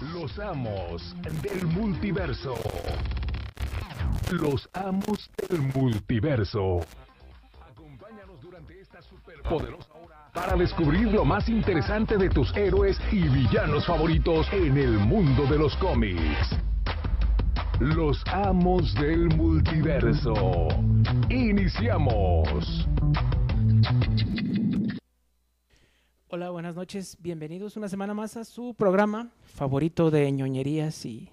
Los amos del multiverso. Los amos del multiverso. Acompáñanos durante esta superpoderosa hora para descubrir lo más interesante de tus héroes y villanos favoritos en el mundo de los cómics. Los amos del multiverso. Iniciamos. Hola, buenas noches. Bienvenidos una semana más a su programa favorito de ñoñerías y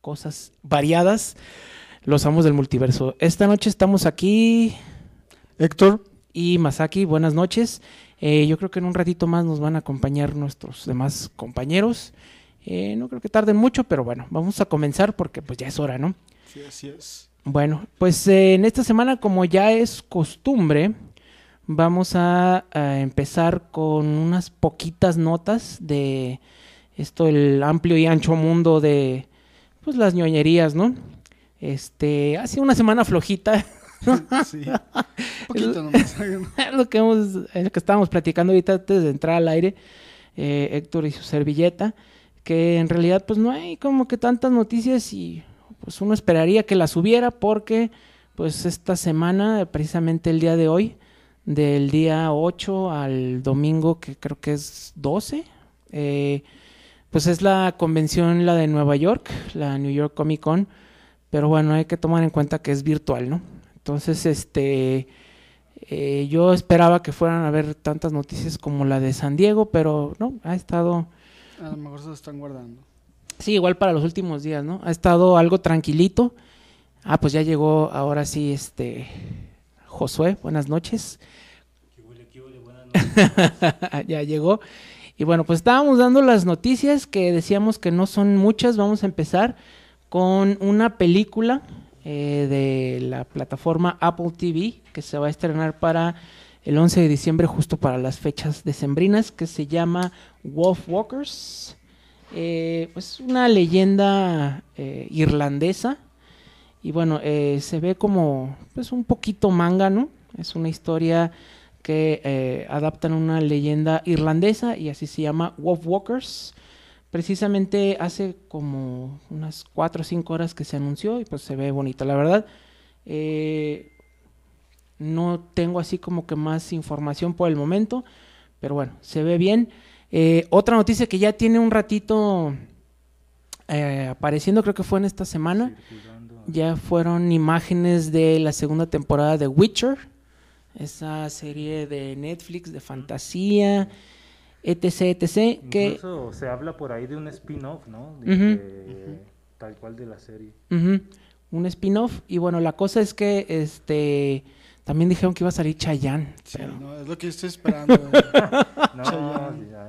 cosas variadas, Los Amos del Multiverso. Esta noche estamos aquí, Héctor. Y Masaki, buenas noches. Eh, yo creo que en un ratito más nos van a acompañar nuestros demás compañeros. Eh, no creo que tarden mucho, pero bueno, vamos a comenzar porque pues ya es hora, ¿no? Sí, así es. Bueno, pues eh, en esta semana, como ya es costumbre, vamos a, a, empezar con unas poquitas notas de esto, el amplio y ancho mundo de pues las ñoñerías, ¿no? Este, ha sido una semana flojita. sí, un poquito nomás. lo que hemos, lo que estábamos platicando ahorita antes de entrar al aire, eh, Héctor y su servilleta, que en realidad pues no hay como que tantas noticias y pues uno esperaría que las hubiera porque pues esta semana, precisamente el día de hoy, del día 8 al domingo, que creo que es 12, eh, pues es la convención, la de Nueva York, la New York Comic Con, pero bueno, hay que tomar en cuenta que es virtual, ¿no? Entonces, este, eh, yo esperaba que fueran a ver tantas noticias como la de San Diego, pero no, ha estado... A lo mejor se están guardando. Sí, igual para los últimos días, ¿no? Ha estado algo tranquilito. Ah, pues ya llegó ahora sí, este, Josué, buenas noches. ya llegó. Y bueno, pues estábamos dando las noticias que decíamos que no son muchas. Vamos a empezar con una película eh, de la plataforma Apple TV que se va a estrenar para el 11 de diciembre, justo para las fechas decembrinas, que se llama Wolf Walkers. Eh, pues una leyenda eh, irlandesa. Y bueno, eh, se ve como pues un poquito manga, ¿no? Es una historia que eh, adaptan una leyenda irlandesa y así se llama Wolf Walkers. Precisamente hace como unas 4 o 5 horas que se anunció y pues se ve bonito, la verdad. Eh, no tengo así como que más información por el momento, pero bueno, se ve bien. Eh, otra noticia que ya tiene un ratito eh, apareciendo, creo que fue en esta semana, ya fueron imágenes de la segunda temporada de Witcher esa serie de Netflix de fantasía, etc, etc. Incluso que... se habla por ahí de un spin-off, ¿no? De, uh -huh. de, tal cual de la serie. Uh -huh. Un spin-off. Y bueno, la cosa es que este también dijeron que iba a salir Chayanne. Sí, pero... no, es lo que yo estoy esperando. no, ya.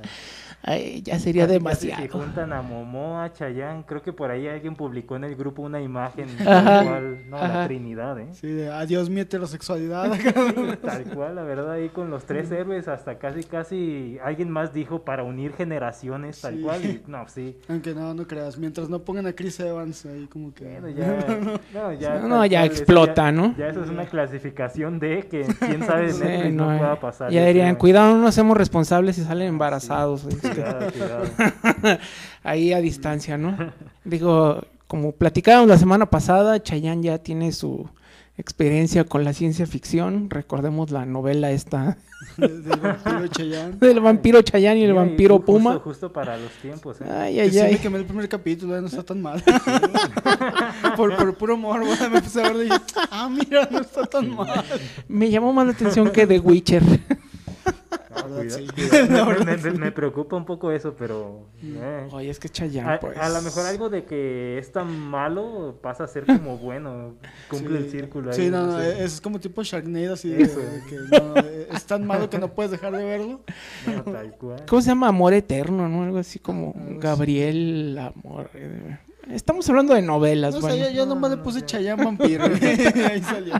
Ay, ya sería casi, demasiado. Casi que juntan a Momoa, Chayanne, creo que por ahí alguien publicó en el grupo una imagen Ajá. tal cual, no, Ajá. la Trinidad, ¿eh? Sí, de adiós mi heterosexualidad. Sí, tal cual, la verdad, ahí con los tres héroes, hasta casi, casi, alguien más dijo para unir generaciones, tal Sí. cual, y, no, sí. Aunque no, no creas, mientras no pongan a Chris Evans ahí como que... Bueno, ya, no, ya, No, ya cual, explota, ya- ¿no? Ya eso es una clasificación de que quién sabe de Sí, no, no, pueda pasar. ya dirían, cuidado, no nos hacemos responsables si salen embarazados. Es que- Cuidado, cuidado. Ahí a distancia, ¿no? Digo, como platicábamos la semana pasada, Chayanne ya tiene su experiencia con la ciencia ficción. Recordemos la novela esta de- del vampiro Chayanne. del vampiro Chayanne y el Mira, vampiro justo- Puma. Justo para los tiempos, ¿eh? Ay, Que ay, sí me quemé el primer capítulo, eh, no está tan mal. por, por puro morbo, me empecé a ver y dije, ah, mira, no está tan mal. Me llamó más la atención que The Witcher. No, cuida- sí. cuidado. La Me- me, me- preocupa un poco eso, pero... eh. Oye, es que Chayanne, A, pues. a lo mejor algo de que es tan malo pasa a ser como bueno, cumple Sí. el círculo ahí. Sí, no, no, sé. es como tipo Sharknado, así de, de que no, es tan malo que no puedes dejar de verlo. No, tal cual. ¿Cómo se llama? Amor Eterno, ¿no? Algo así como así. Gabriel Amor. eh, Estamos hablando de novelas, No bueno. sé, yo, yo No, nomás no, le puse ya. Chayanne Vampiro. y ahí salió.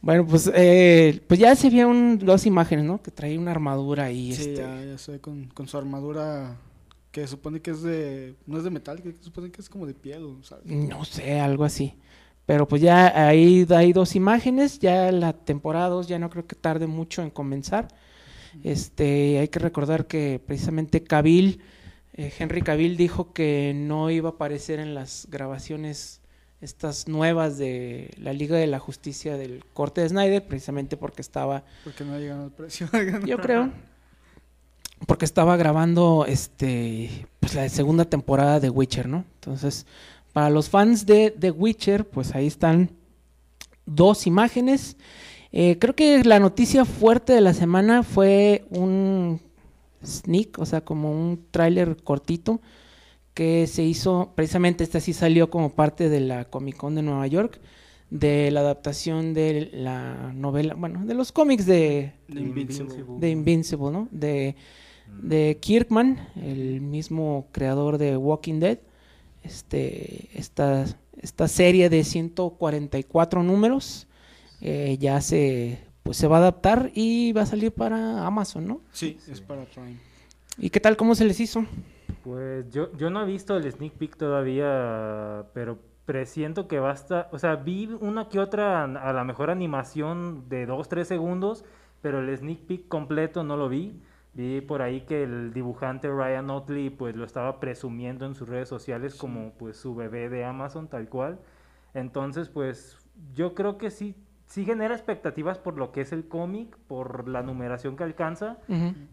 Bueno, pues, eh, pues ya se vieron dos imágenes, ¿no? Que trae una armadura ahí. Sí, este, ya, ya sé, con, con su armadura que supone que es de. No es de metal, que supone que es como de piel, ¿sabes? No sé, algo así. Pero pues ya ahí hay dos imágenes, ya la temporada 2 ya no creo que tarde mucho en comenzar. Este, hay que recordar que precisamente Cabil eh, Henry Cavill dijo que no iba a aparecer en las grabaciones estas nuevas de la Liga de la Justicia del corte de Snyder, precisamente porque estaba, Porque no llegan al precio. yo creo, porque estaba grabando este pues la segunda temporada de Witcher, ¿no? Entonces, para los fans de The Witcher, pues ahí están dos imágenes. Eh, creo que la noticia fuerte de la semana fue un sneak, o sea, como un tráiler cortito que se hizo, precisamente este sí salió como parte de la Comic Con de Nueva York, de la adaptación de la novela, bueno, de los cómics de, The Invincible. de Invincible, ¿no? De, de Kirkman, el mismo creador de Walking Dead. Este, esta, esta serie de 144 números eh, ya se, pues se va a adaptar y va a salir para Amazon, ¿no? Sí, es para Prime. ¿Y qué tal? ¿Cómo se les hizo? Pues yo, yo no he visto el sneak peek todavía, pero presiento que basta. O sea, vi una que otra, a la mejor animación de 2, 3 segundos, pero el sneak peek completo no lo vi. Vi por ahí que el dibujante Ryan Otley pues lo estaba presumiendo en sus redes sociales como pues su bebé de Amazon tal cual. Entonces pues yo creo que sí, sí genera expectativas por lo que es el cómic, por la numeración que alcanza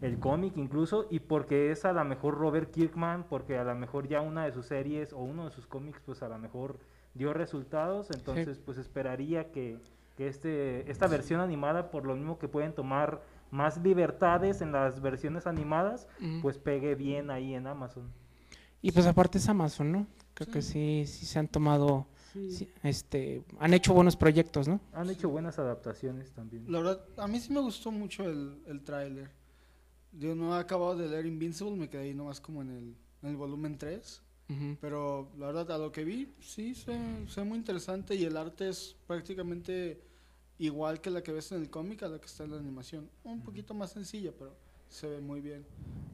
el cómic incluso y porque es a lo mejor Robert Kirkman, porque a lo mejor ya una de sus series o uno de sus cómics pues a lo mejor dio resultados, entonces pues esperaría que, que este, esta versión animada por lo mismo que pueden tomar más libertades en las versiones animadas, pues pegue bien ahí en Amazon. Y pues aparte es Amazon, ¿no? Creo que sí, sí se han tomado, sí, este, han hecho buenos proyectos, ¿no? Han hecho buenas adaptaciones también. La verdad, a mí sí me gustó mucho el, el tráiler. Yo no he acabado de leer Invincible, me quedé ahí nomás como en el, en el volumen 3. Ujú. Pero la verdad, a lo que vi, sí, se, se ve muy interesante y el arte es prácticamente igual que la que ves en el cómic a la que está en la animación. Un poquito más sencilla, pero se ve muy bien.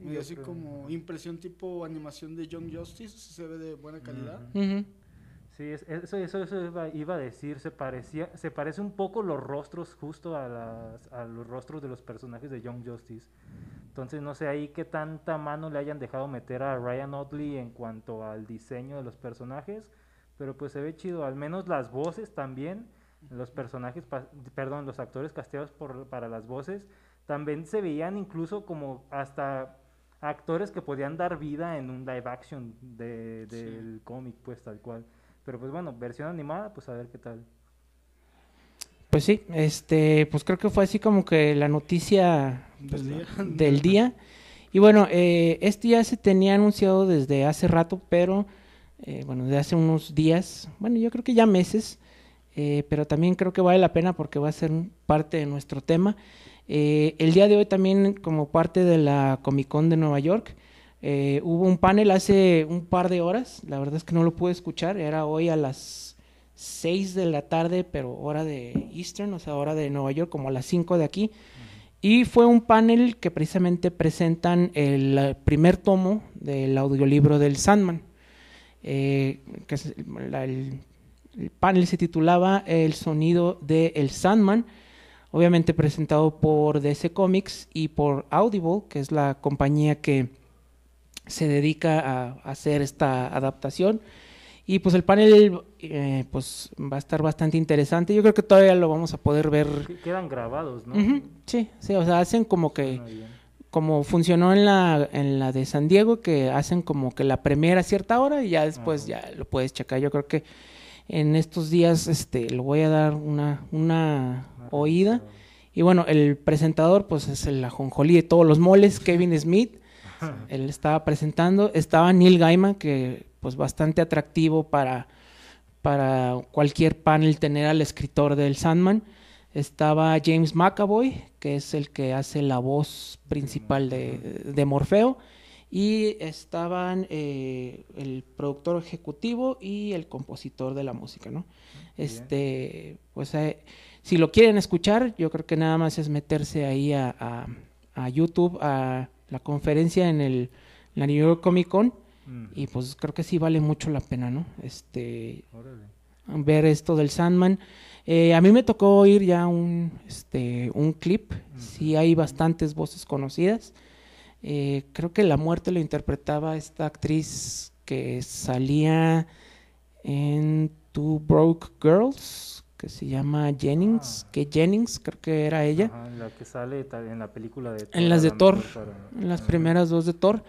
Y Y así otro- como impresión tipo animación de Young Justice, sí se ve de buena calidad. Ujú. Ujú. Sí, es- eso, eso, eso iba, iba a decir, se parecía, se parece un poco los rostros justo a, las, a los rostros de los personajes de Young Justice. Entonces no sé ahí qué tanta mano le hayan dejado meter a Ryan Otley en cuanto al diseño de los personajes, pero pues se ve chido, al menos las voces también, los personajes, perdón, los actores casteados por, para las voces, también se veían incluso como hasta actores que podían dar vida en un live action de, del cómic, pues tal cual. Pero pues bueno, versión animada, pues a ver qué tal. Pues sí, este, pues creo que fue así como que la noticia pues, Del día. del día. Y bueno, eh, esto ya se tenía anunciado desde hace rato, pero eh, bueno, desde hace unos días, bueno, yo creo que ya meses, eh, pero también creo que vale la pena porque va a ser parte de nuestro tema. Eh, el día de hoy también, como parte de la Comic Con de Nueva York, eh, hubo un panel hace un par de horas, la verdad es que no lo pude escuchar, era hoy a las 6 de la tarde, pero hora de Eastern, o sea, hora de Nueva York, como a las 5 de aquí. Y fue un panel que precisamente presentan el primer tomo del audiolibro del Sandman. eh, que es la- el, el panel se titulaba El sonido de El Sandman, obviamente presentado por DC Comics y por Audible, que es la compañía que se dedica a hacer esta adaptación. Y pues el panel eh, pues va a estar bastante interesante. Yo creo que todavía lo vamos a poder ver. Que- Quedan grabados, ¿no? Sí, sí, o sea, hacen como que como funcionó en la en la de San Diego que hacen como que la primera a cierta hora y ya después Ajá. ya lo puedes checar. Yo creo que en estos días este le voy a dar una una Una oída. Y bueno, el presentador pues es el ajonjolí de todos los moles, Kevin Smith. Él estaba presentando, estaba Neil Gaiman que pues bastante atractivo para para cualquier panel tener al escritor del Sandman. Estaba James McAvoy, que es el que hace la voz principal de, de Morfeo. Y estaban eh, el productor ejecutivo y el compositor de la música, ¿no? Este, pues eh, si lo quieren escuchar, yo creo que nada más es meterse ahí a, a- a YouTube, a la conferencia en el la New York Comic Con, Mm, y pues creo que sí vale mucho la pena, ¿no? Este, órale. ver esto del Sandman. Eh, a mí me tocó oír ya un, este, un clip, sí hay bastantes voces conocidas. Eh, creo que la muerte lo interpretaba esta actriz que salía en Two Broke Girls, que se llama Jennings, Ah. que Jennings creo que era ella. Ajá, la que sale en la película de En las de Thor, para- en las primeras dos de Thor.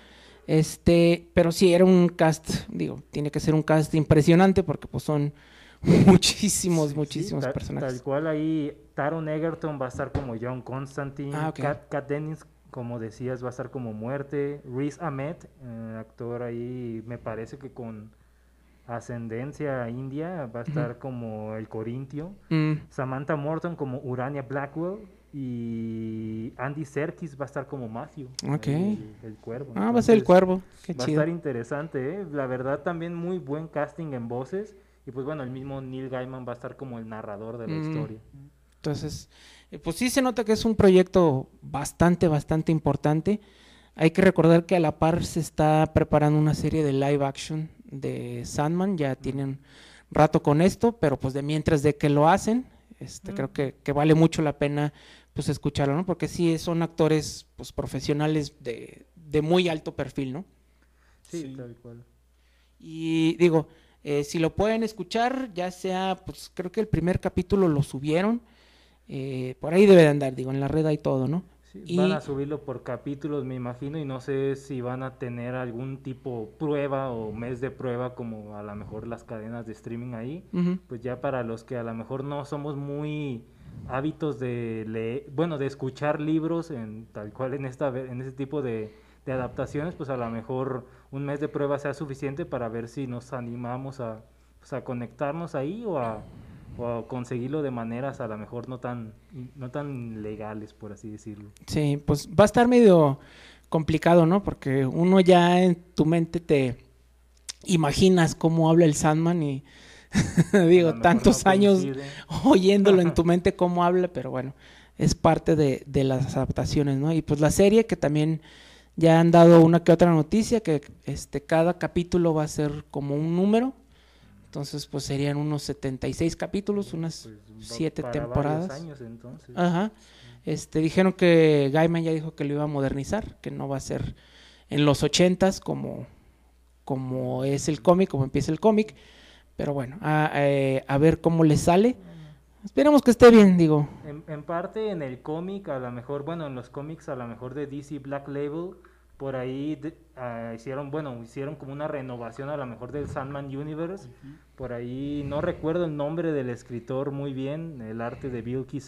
Este, pero sí, era un cast, digo, tiene que ser un cast impresionante porque pues son muchísimos, Sí, muchísimos personajes. Tal cual ahí Taron Egerton va a estar como John Constantine, Ah, ok. Kat, Kat Dennings, como decías, va a estar como Muerte, Riz Ahmed, eh, actor ahí, me parece que con ascendencia india, va a estar como el Corintio, Mm, Samantha Morton como Urania Blackwell y Andy Serkis va a estar como Matthew, Ok. el, el cuervo. Ah, va a ser el cuervo, qué Va a estar interesante, ¿eh? La verdad también muy buen casting en voces. Y pues bueno, el mismo Neil Gaiman va a estar como el narrador de la Mm. historia. Entonces, eh, pues sí se nota que es un proyecto bastante, bastante importante. Hay que recordar que a la par se está preparando una serie de live action de Sandman, ya tienen rato con esto, pero pues de mientras de que lo hacen, este, creo que, que vale mucho la pena pues escucharlo, ¿no? Porque sí son actores pues profesionales de, de muy alto perfil, ¿no? Sí, Sí. tal cual. Y digo, eh, si lo pueden escuchar, ya sea, pues creo que el primer capítulo lo subieron, eh, por ahí debe de andar, digo, en la red hay todo, ¿no? Sí, Y- Van a subirlo por capítulos, me imagino, y no sé si van a tener algún tipo prueba o mes de prueba como a lo mejor las cadenas de streaming ahí. Pues ya para los que a lo mejor no somos muy hábitos de leer, bueno, de escuchar libros en tal cual en esta ve- en ese tipo de, de adaptaciones, pues a lo mejor un mes de prueba sea suficiente para ver si nos animamos a, pues, a conectarnos ahí o a, o conseguirlo de maneras a lo mejor no tan no tan legales, por así decirlo. Sí, pues va a estar medio complicado, ¿no? Porque uno ya en tu mente te imaginas cómo habla el Sandman y digo, tantos no años oyéndolo en tu mente cómo habla, pero bueno, es parte de, de las adaptaciones, ¿no? Y pues la serie que también ya han dado una que otra noticia, que este, cada capítulo va a ser como un número, entonces pues serían unos 76 capítulos, unas Pues, va siete para varios temporadas. años, entonces. Ajá. Este, dijeron que Gaiman ya dijo que lo iba a modernizar, que no va a ser en los ochentas como, como es el cómic, como empieza el cómic. Pero bueno, a, eh, a ver cómo le sale. Esperemos que esté bien, digo. En, en parte en el cómic, a lo mejor, bueno, en los cómics a lo mejor de DC Black Label, por ahí de- ah, hicieron, bueno, hicieron como una renovación a lo mejor del Sandman Universe. Por ahí no recuerdo el nombre del escritor muy bien, el arte de Bill Key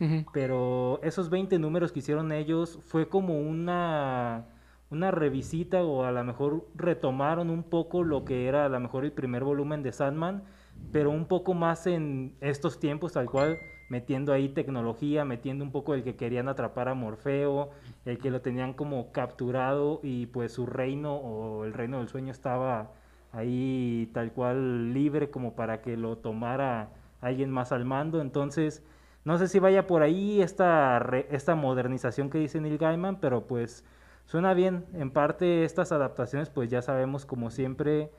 Ujú. pero esos 20 números que hicieron ellos fue como una una revisita o a lo mejor retomaron un poco lo que era a lo mejor el primer volumen de Sandman, pero un poco más en estos tiempos tal cual metiendo ahí tecnología, metiendo un poco el que querían atrapar a Morfeo, el que lo tenían como capturado y pues su reino o el reino del sueño estaba ahí tal cual libre como para que lo tomara alguien más al mando, entonces no sé si vaya por ahí esta, re- esta modernización que dice Neil Gaiman, pero pues suena bien. En parte estas adaptaciones pues ya sabemos como siempre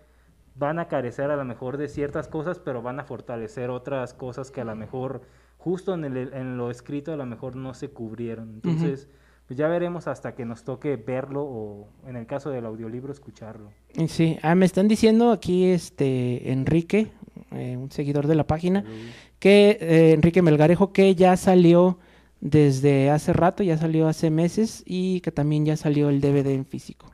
van a carecer a lo mejor de ciertas cosas, pero van a fortalecer otras cosas que a lo mejor justo en, el, en lo escrito a lo mejor no se cubrieron. Entonces pues ya veremos hasta que nos toque verlo o en el caso del audiolibro escucharlo. Sí, ah, me están diciendo aquí este Enrique, eh, un seguidor de la página, que eh, Enrique Melgarejo, que ya salió desde hace rato, ya salió hace meses y que también ya salió el DVD en físico.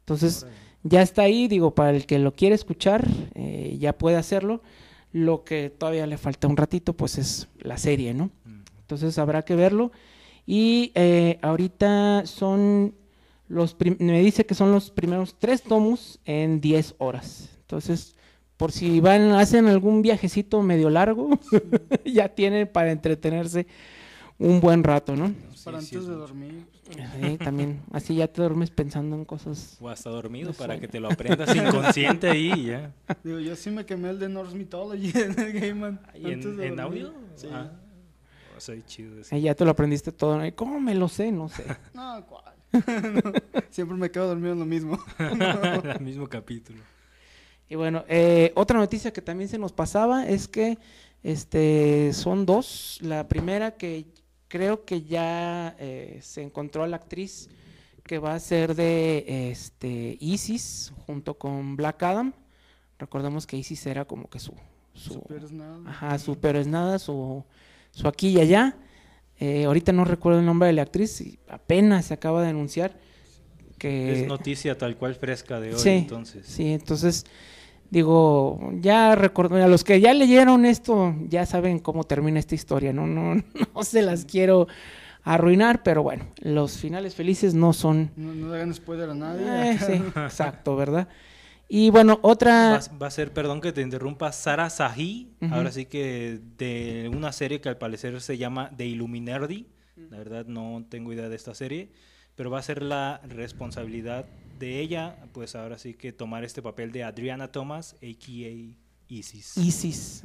Entonces, ya está ahí, digo, para el que lo quiere escuchar, eh, ya puede hacerlo. Lo que todavía le falta un ratito, pues es la serie, ¿no? Mm. Entonces habrá que verlo. Y eh, ahorita son los, me dice que son los primeros tres tomos en 10 horas. Entonces, por si van, hacen algún viajecito medio largo, ya tienen para entretenerse un buen rato, ¿no? Para Sí, antes es de dormir. Sí, también, así ya te duermes pensando en cosas. O hasta dormido para que te lo aprendas inconsciente ahí y ya. Digo, yo sí me quemé el de Norse Mythology en el Gaiman. ¿Y en, en audio? Sí. Ah, o sea, chido. ya te lo aprendiste todo. ¿no? ¿Y ¿Cómo me lo sé? No sé. No, ¿cuál? No, siempre me quedo dormido en lo mismo. El mismo capítulo. Y bueno, eh, otra noticia que también se nos pasaba es que este son dos. La primera que creo que ya eh, se encontró a la actriz que va a ser de este Isis junto con Black Adam. Recordemos que Isis era como que su su Super es nada. ajá, su pero es nada, su su aquí y allá. Eh, ahorita no recuerdo el nombre de la actriz, y apenas se acaba de anunciar que Es noticia tal cual fresca de hoy, Sí, entonces. Sí, entonces digo, ya recuerdo, a los que ya leyeron esto, ya saben cómo termina esta historia, no, no, no se las quiero arruinar, pero bueno, los finales felices no son. No, no le hagan spoiler a nadie. Eh, sí, exacto, ¿verdad? Y bueno, Va, otra. va a ser, perdón que te interrumpa, Sara Sahi, ahora sí que de una serie que al parecer se llama The Illuminati, la verdad no tengo idea de esta serie, pero va a ser la responsabilidad de ella, pues ahora sí que tomar este papel de Adriana Thomas, a.k.a. Isis. Isis.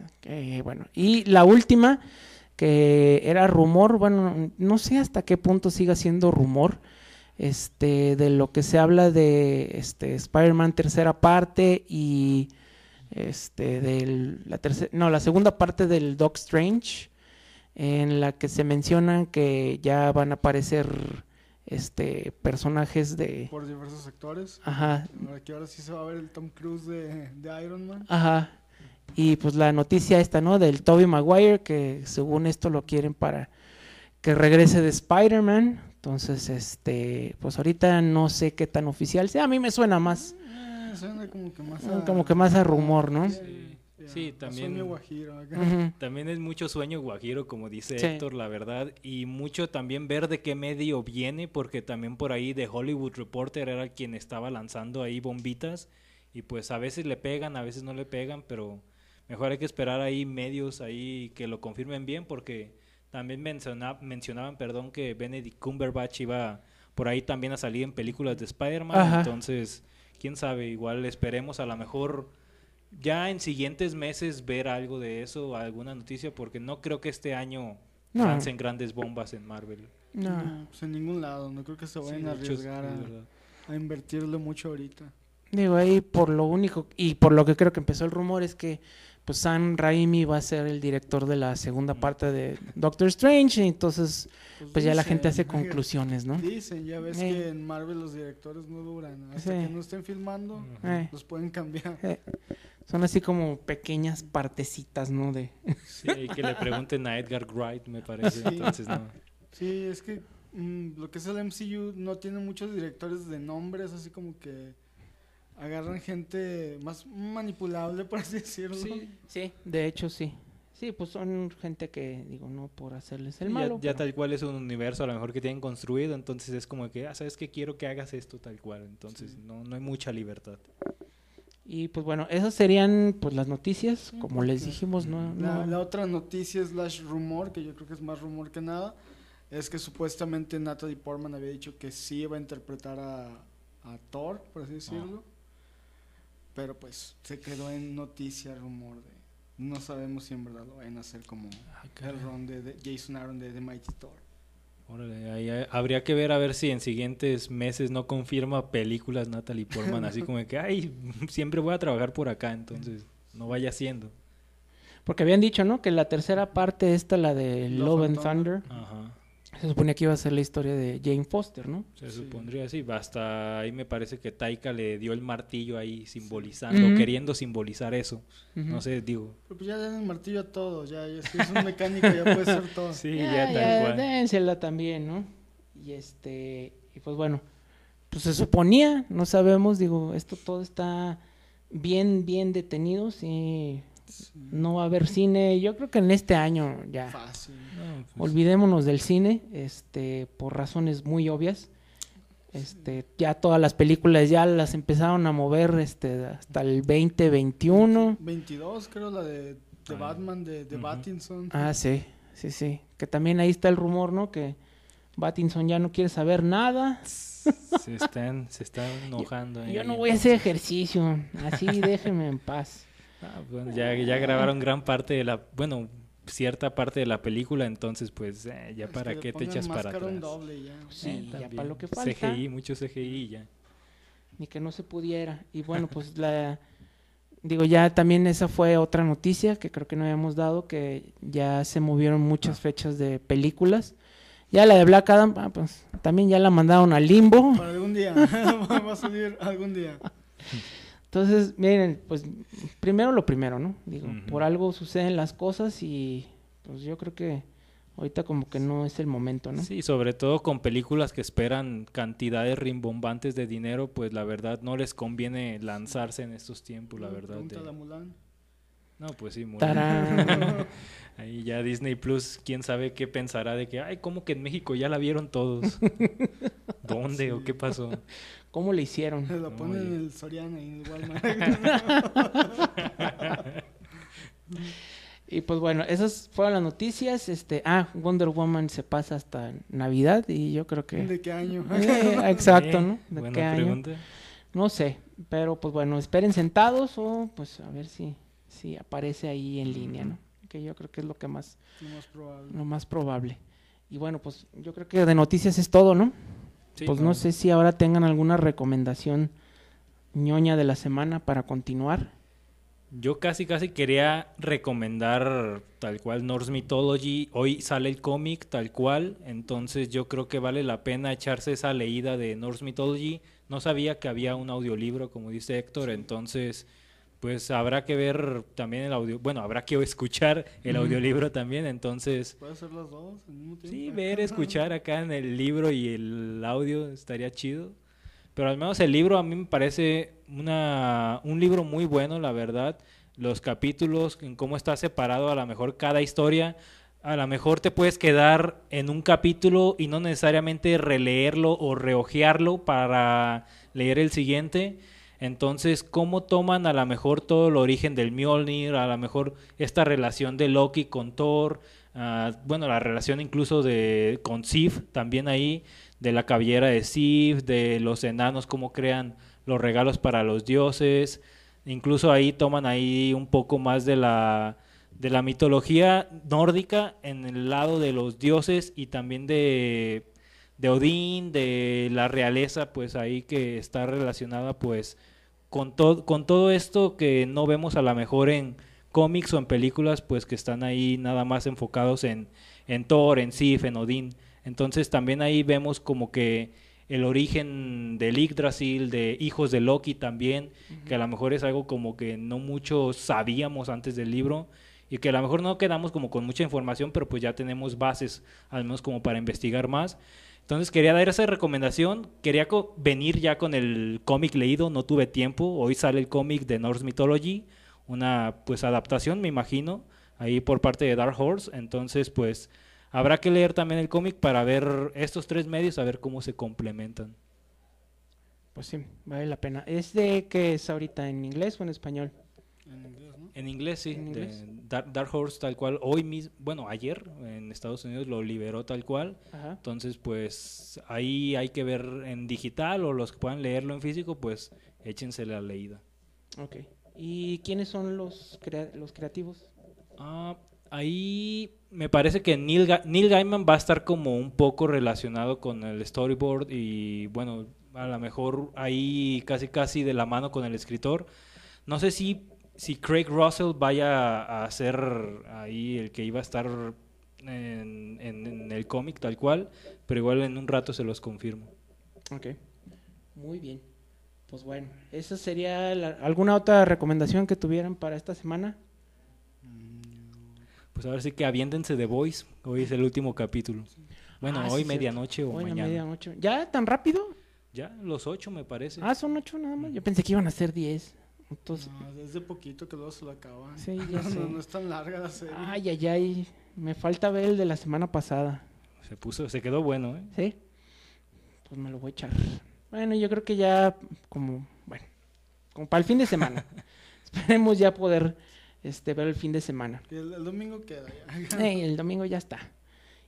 bueno, y la última, que era rumor, bueno, no sé hasta qué punto siga siendo rumor, este, de lo que se habla de este, Spider-Man tercera parte y este, del, la tercera, no, la segunda parte del Doc Strange, en la que se mencionan que ya van a aparecer este, personajes de... Por diversos actores. Ajá, que ahora sí se va a ver el Tom Cruise de, de Iron Man. Ajá. Y pues la noticia esta, ¿no? Del Toby Maguire, que según esto lo quieren para que regrese de Spider-Man. Entonces, este, pues ahorita no sé qué tan oficial sea. A mí me suena más, Eh, suena como que más Mm, como que más a rumor, ¿no? Sí, Sí, también- sueño guajiro acá. Ujú. También es mucho sueño guajiro, como dice Sí. Héctor, la verdad, y mucho también ver de qué medio viene, porque también por ahí de Hollywood Reporter era quien estaba lanzando ahí bombitas, y pues a veces le pegan, a veces no le pegan, pero mejor hay que esperar ahí medios ahí que lo confirmen bien, porque también menciona- mencionaban, perdón, que Benedict Cumberbatch iba por ahí también a salir en películas de Spider-Man, entonces, quién sabe, igual esperemos a lo mejor ya en siguientes meses ver algo de eso, alguna noticia, porque no creo que este año No. lancen grandes bombas en Marvel. No. No, pues en ningún lado. No creo que se vayan Sí, a arriesgar es a, a invertirle mucho ahorita. Digo, ahí por lo único, y por lo que creo que empezó el rumor es que pues Sam Raimi va a ser el director de la segunda parte de Doctor Strange, y entonces pues ya la gente hace dicen, conclusiones, ¿no? Dicen, ya ves Eh. que en Marvel los directores no duran. Hasta Sí. que no estén filmando, Eh, los pueden cambiar. Son así como pequeñas partecitas, ¿no? De, Sí, que le pregunten a Edgar Wright, me parece. Sí. Entonces, no. Sí, es que mm, lo que es el MCU no tiene muchos directores de nombres, así como que agarran gente más manipulable, por así decirlo. Sí, de hecho sí. Sí, pues son gente que, digo, no por hacerles el Sí, malo. ya, ya pero- tal cual es un universo a lo mejor que tienen construido, entonces es como que, ah, sabes que quiero que hagas esto tal cual, entonces no, no hay mucha libertad. Y pues bueno, esas serían pues las noticias, como les dijimos, no, La, no- la otra noticia slash rumor, que yo creo que es más rumor que nada, es que supuestamente Natalie Portman había dicho que sí iba a interpretar a, a Thor, por así decirlo. Pero pues se quedó en noticia, rumor de... No sabemos si en verdad lo vayan a hacer como el ron de, de Jason Aaron de The Mighty Thor. Órale, ahí hay- habría que ver a ver si en siguientes meses no confirma películas Natalie Portman, así como que, ay, siempre voy a trabajar por acá, entonces no vaya siendo. Porque habían dicho, ¿no? Que la tercera parte, esta, la de Love Love, and and Thunder, Ajá, se suponía que iba a ser la historia de Jane Foster, ¿no? se Sí. supondría así, hasta ahí me parece que Taika le dio el martillo ahí simbolizando, queriendo simbolizar eso, no sé, digo, Pero pues ya le dan el martillo a todos, ya, ya si es un mecánico ya puede ser todo. sí, ya, ya, tal ya, cual. dénsela también, ¿no? Y este, y pues bueno, pues se suponía, no sabemos, digo, esto todo está bien, bien detenido, sí, no va a haber cine, yo creo que en este año ya. Fácil. No, pues, Olvidémonos del cine, este, por razones muy obvias. Este, ya todas las películas ya las empezaron a mover este hasta el 2021. 22 creo la de, de Ah, Batman, de, de. Ah, sí, sí, sí. Que también ahí está el rumor, ¿no? Que Battinson ya no quiere saber nada. se están, se están enojando. Yo ahí, no voy a hacer ejercicio, así déjenme en paz. Ah, bueno, ya, ya grabaron gran parte de la, bueno, cierta parte de la película, entonces pues eh, ya Es para qué te echas para atrás. doble ya. Sí, Eh, ya también. para lo que falta. CGI, mucho CGI ya. ni que no se pudiera. Y bueno, pues la digo, ya también esa fue otra noticia que creo que no habíamos dado, que ya se movieron muchas Ah. fechas de películas. Ya la de Black Adam, ah, pues también ya la mandaron al limbo. Para algún día. Va a salir algún día. Entonces, miren, pues primero lo primero, ¿no? Digo, por algo suceden las cosas y pues yo creo que ahorita como que no es el momento, ¿no? Sí, sobre todo con películas que esperan cantidades rimbombantes de dinero, pues la verdad no les conviene lanzarse en estos tiempos, la verdad. Pregúntale a de- Mulan. No, pues sí, muy Tarán. Ahí ya Disney Plus, quién sabe qué pensará de que, ay, ¿cómo que en México ya la vieron todos? ¿Dónde o qué pasó? ¿Cómo le hicieron? La ponen Oye. en el Soriana y en el Walmart. Y pues bueno, esas fueron las noticias. Este, ah, Wonder Woman se pasa hasta Navidad y yo creo que ¿De qué año? Eh, exacto, ¿no? ¿De buena qué año? No sé, pero pues bueno, esperen sentados o pues a ver si si aparece ahí en línea, ¿no? Que yo creo que es lo que más Lo más probable. lo más probable. Y bueno, pues yo creo que de noticias es todo, ¿no? Sí, pues no sé si ahora tengan alguna recomendación ñoña de la semana para continuar. Yo casi casi quería recomendar tal cual Norse Mythology. Hoy sale el cómic tal cual, entonces yo creo que vale la pena echarse esa leída de Norse Mythology. No sabía que había un audiolibro, como dice Héctor, entonces pues habrá que ver también el audio, bueno, habrá que escuchar el audiolibro también, entonces ¿Puede ser las dos al mismo tiempo? sí, ver, escuchar acá en el libro y el audio estaría chido. Pero al menos el libro a mí me parece una, un libro muy bueno, la verdad. Los capítulos, en cómo está separado, a lo mejor cada historia, a lo mejor te puedes quedar en un capítulo y no necesariamente releerlo o reojearlo para leer el siguiente. Entonces, ¿cómo toman a lo mejor todo el origen del Mjolnir, a lo mejor esta relación de Loki con Thor, ah, bueno, la relación incluso de con Sif también ahí, de la cabellera de Sif, de los enanos, cómo crean los regalos para los dioses, incluso ahí toman ahí un poco más de la de la mitología nórdica en el lado de los dioses y también de de Odín, de la realeza, pues ahí que está relacionada pues con, todo con todo esto que no vemos a lo mejor en cómics o en películas, pues que están ahí nada más enfocados en, en Thor, en Sif, en Odín. Entonces también ahí vemos como que el origen del Yggdrasil, de hijos de Loki también, que a lo mejor es algo como que no muchos sabíamos antes del libro y que a lo mejor no quedamos como con mucha información, pero pues ya tenemos bases, al menos como para investigar más. Entonces quería dar esa recomendación, quería co- venir ya con el cómic leído, no tuve tiempo, hoy sale el cómic de Norse Mythology, una pues adaptación me imagino, ahí por parte de Dark Horse, entonces pues habrá que leer también el cómic para ver estos tres medios, a ver cómo se complementan. Pues sí, vale la pena. ¿Es de qué es ahorita en inglés o en español? En inglés. En inglés, sí, ¿En inglés? Dark, Dark Horse tal cual, hoy mismo, bueno, ayer en Estados Unidos lo liberó tal cual, Ajá. Entonces, pues ahí hay que ver en digital o los que puedan leerlo en físico, pues échense la leída. Ok. ¿Y quiénes son los, crea- los creativos? Ah, ahí me parece que Neil, Ga- Neil Gaiman va a estar como un poco relacionado con el storyboard y bueno, a lo mejor ahí casi casi de la mano con el escritor. No sé si, si Craig Russell vaya a ser ahí el que iba a estar en, en- en el cómic tal cual, pero igual en un rato se los confirmo. Ok. Muy bien. Pues bueno, esa sería la- alguna otra recomendación que tuvieran para esta semana. Pues ahora sí que aviéntense de Voice. Hoy es el último capítulo. Bueno, Ah, sí, hoy cierto. medianoche o Hoy mañana. medianoche. ¿Ya tan rápido? Ya, los ocho me parece. Ah, son ocho nada más. Yo pensé que iban a ser diez. Entonces, No, desde poquito que luego se lo acaban. Sí, ya no, sé. no es tan larga la serie. ay, ay, ay. Me falta ver el de la semana pasada. Se puso, se quedó bueno, ¿eh? ¿Sí? Pues me lo voy a echar. Bueno, yo creo que ya como, bueno, como para el fin de semana. Esperemos ya poder este, ver el fin de semana. El, el domingo queda ya. Eh, el domingo ya está.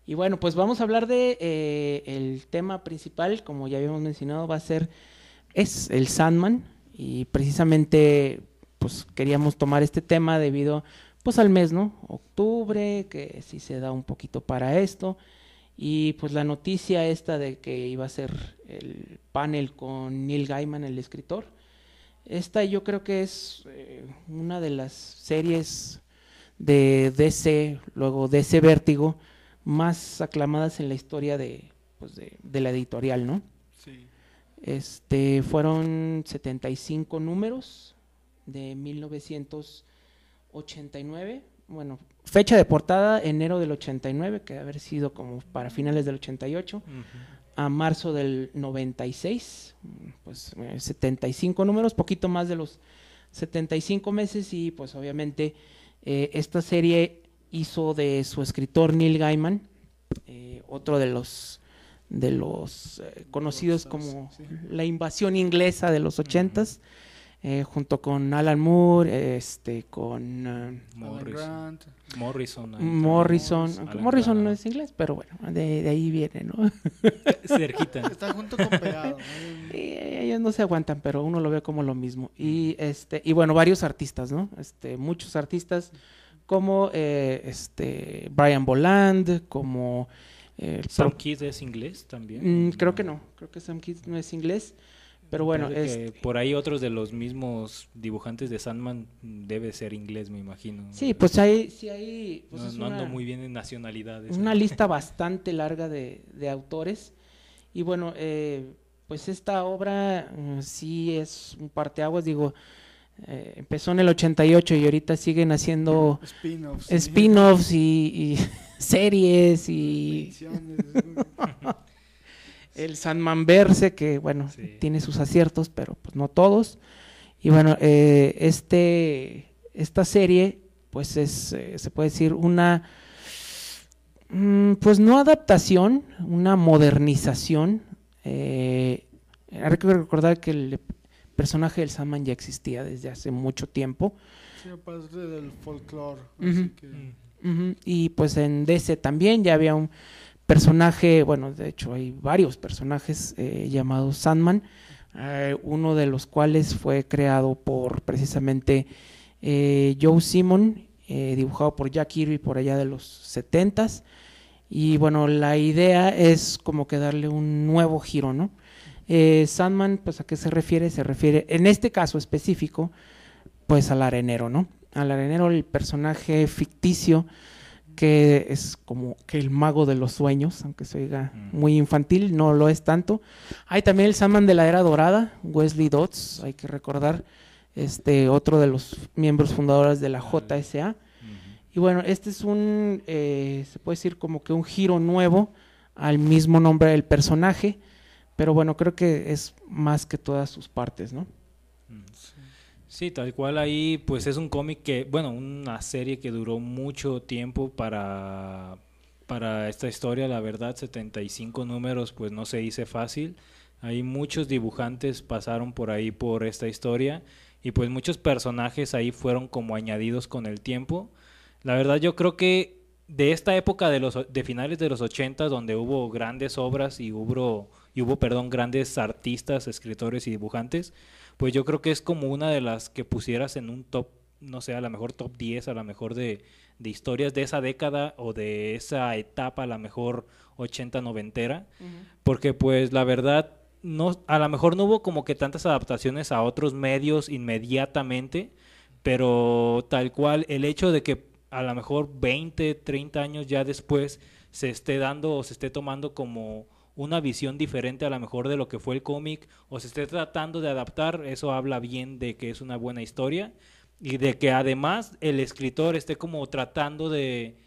Y bueno, pues vamos a hablar de eh, el tema principal, como ya habíamos mencionado, va a ser es el Sandman y precisamente pues queríamos tomar este tema debido pues al mes, ¿no? Octubre, que sí se da un poquito para esto y pues la noticia esta de que iba a ser el panel con Neil Gaiman, el escritor. Esta yo creo que es eh, una de las series de DC, luego DC Vértigo, más aclamadas en la historia de, pues de, de la editorial, ¿no? Este, fueron 75 números de 1989. Bueno, fecha de portada, enero del 89, que debe haber sido como para finales del 88, Ujú. a marzo del 96. mm, Pues eh, 75 números, poquito más de los 75 meses y pues obviamente eh, esta serie hizo de su escritor Neil Gaiman, eh, otro de los de los eh, conocidos como Sí. la invasión inglesa de los ochentas, eh, junto con Alan Moore, este, con eh, Alan Morrison. Morrison. Morrison, Morrison. aunque Morrison no es inglés, pero bueno, de, de ahí viene, ¿no? está. Cerquita. Está junto con pegado. ¿no? Y ellos no se aguantan, pero uno lo ve como lo mismo. Y este, y bueno, varios artistas, ¿no? Este, muchos artistas como eh, este Brian Boland, como eh, Sam Kidd es inglés también. Mm, creo que no, creo que Sam Kidd no es inglés, pero bueno, este, por ahí otros de los mismos dibujantes de Sandman debe ser inglés, me imagino. sí, pues hay, sí hay, pues no, no ando una- muy bien en nacionalidades. una ¿no? lista bastante larga de, de autores. Y bueno, eh, pues esta obra eh, sí es un parteaguas, digo, eh, empezó en el 88 y ahorita siguen haciendo Spin-offs. y, y series y el Sandman Verse, que bueno, Sí. tiene sus aciertos, pero pues no todos. Y bueno, eh, este, esta serie, pues es, eh, se puede decir, una, mm, pues no adaptación, una modernización. Eh, hay que recordar que el personaje del Sandman ya existía desde hace mucho tiempo. Sí, aparte del folclore. Que- Y pues en DC también ya había un personaje, bueno, de hecho hay varios personajes eh, llamados Sandman, eh, uno de los cuales fue creado por precisamente eh, Joe Simon, dibujado por Jack Kirby por allá de los 70s. Y bueno, la idea es como que darle un nuevo giro, ¿no? Eh, Sandman, pues a qué se refiere? Se refiere, en este caso específico, pues al arenero, ¿no? Al arenero, el personaje ficticio que es como que el mago de los sueños, aunque se oiga Mm. muy infantil, no lo es tanto. Hay también el Sandman de la Era Dorada, Wesley Dodds, hay que recordar, este otro de los miembros fundadores de la JSA. Y bueno, este es un, eh, se puede decir como que un giro nuevo al mismo nombre del personaje, pero bueno, creo que es más que todas sus partes, ¿no? Mm. Sí, tal cual ahí, pues es un cómic que, bueno, una serie que duró mucho tiempo para, para esta historia, la verdad, 75 números, pues no se dice fácil. Ahí muchos dibujantes pasaron por ahí por esta historia y pues muchos personajes ahí fueron como añadidos con el tiempo. La verdad yo creo que de esta época de los de finales de los 80 donde hubo grandes obras y hubo y hubo perdón grandes artistas, escritores y dibujantes, pues yo creo que es como una de las que pusieras en un top, no sé, a lo mejor top 10, a lo mejor de, de historias de esa década o de esa etapa, a lo mejor 80 noventera, porque pues la verdad no a lo mejor no hubo como que tantas adaptaciones a otros medios inmediatamente, pero tal cual el hecho de que a lo mejor 20, 30 años ya después se esté dando o se esté tomando como una visión diferente a lo mejor de lo que fue el cómic o se esté tratando de adaptar, eso habla bien de que es una buena historia y de que además el escritor esté como tratando de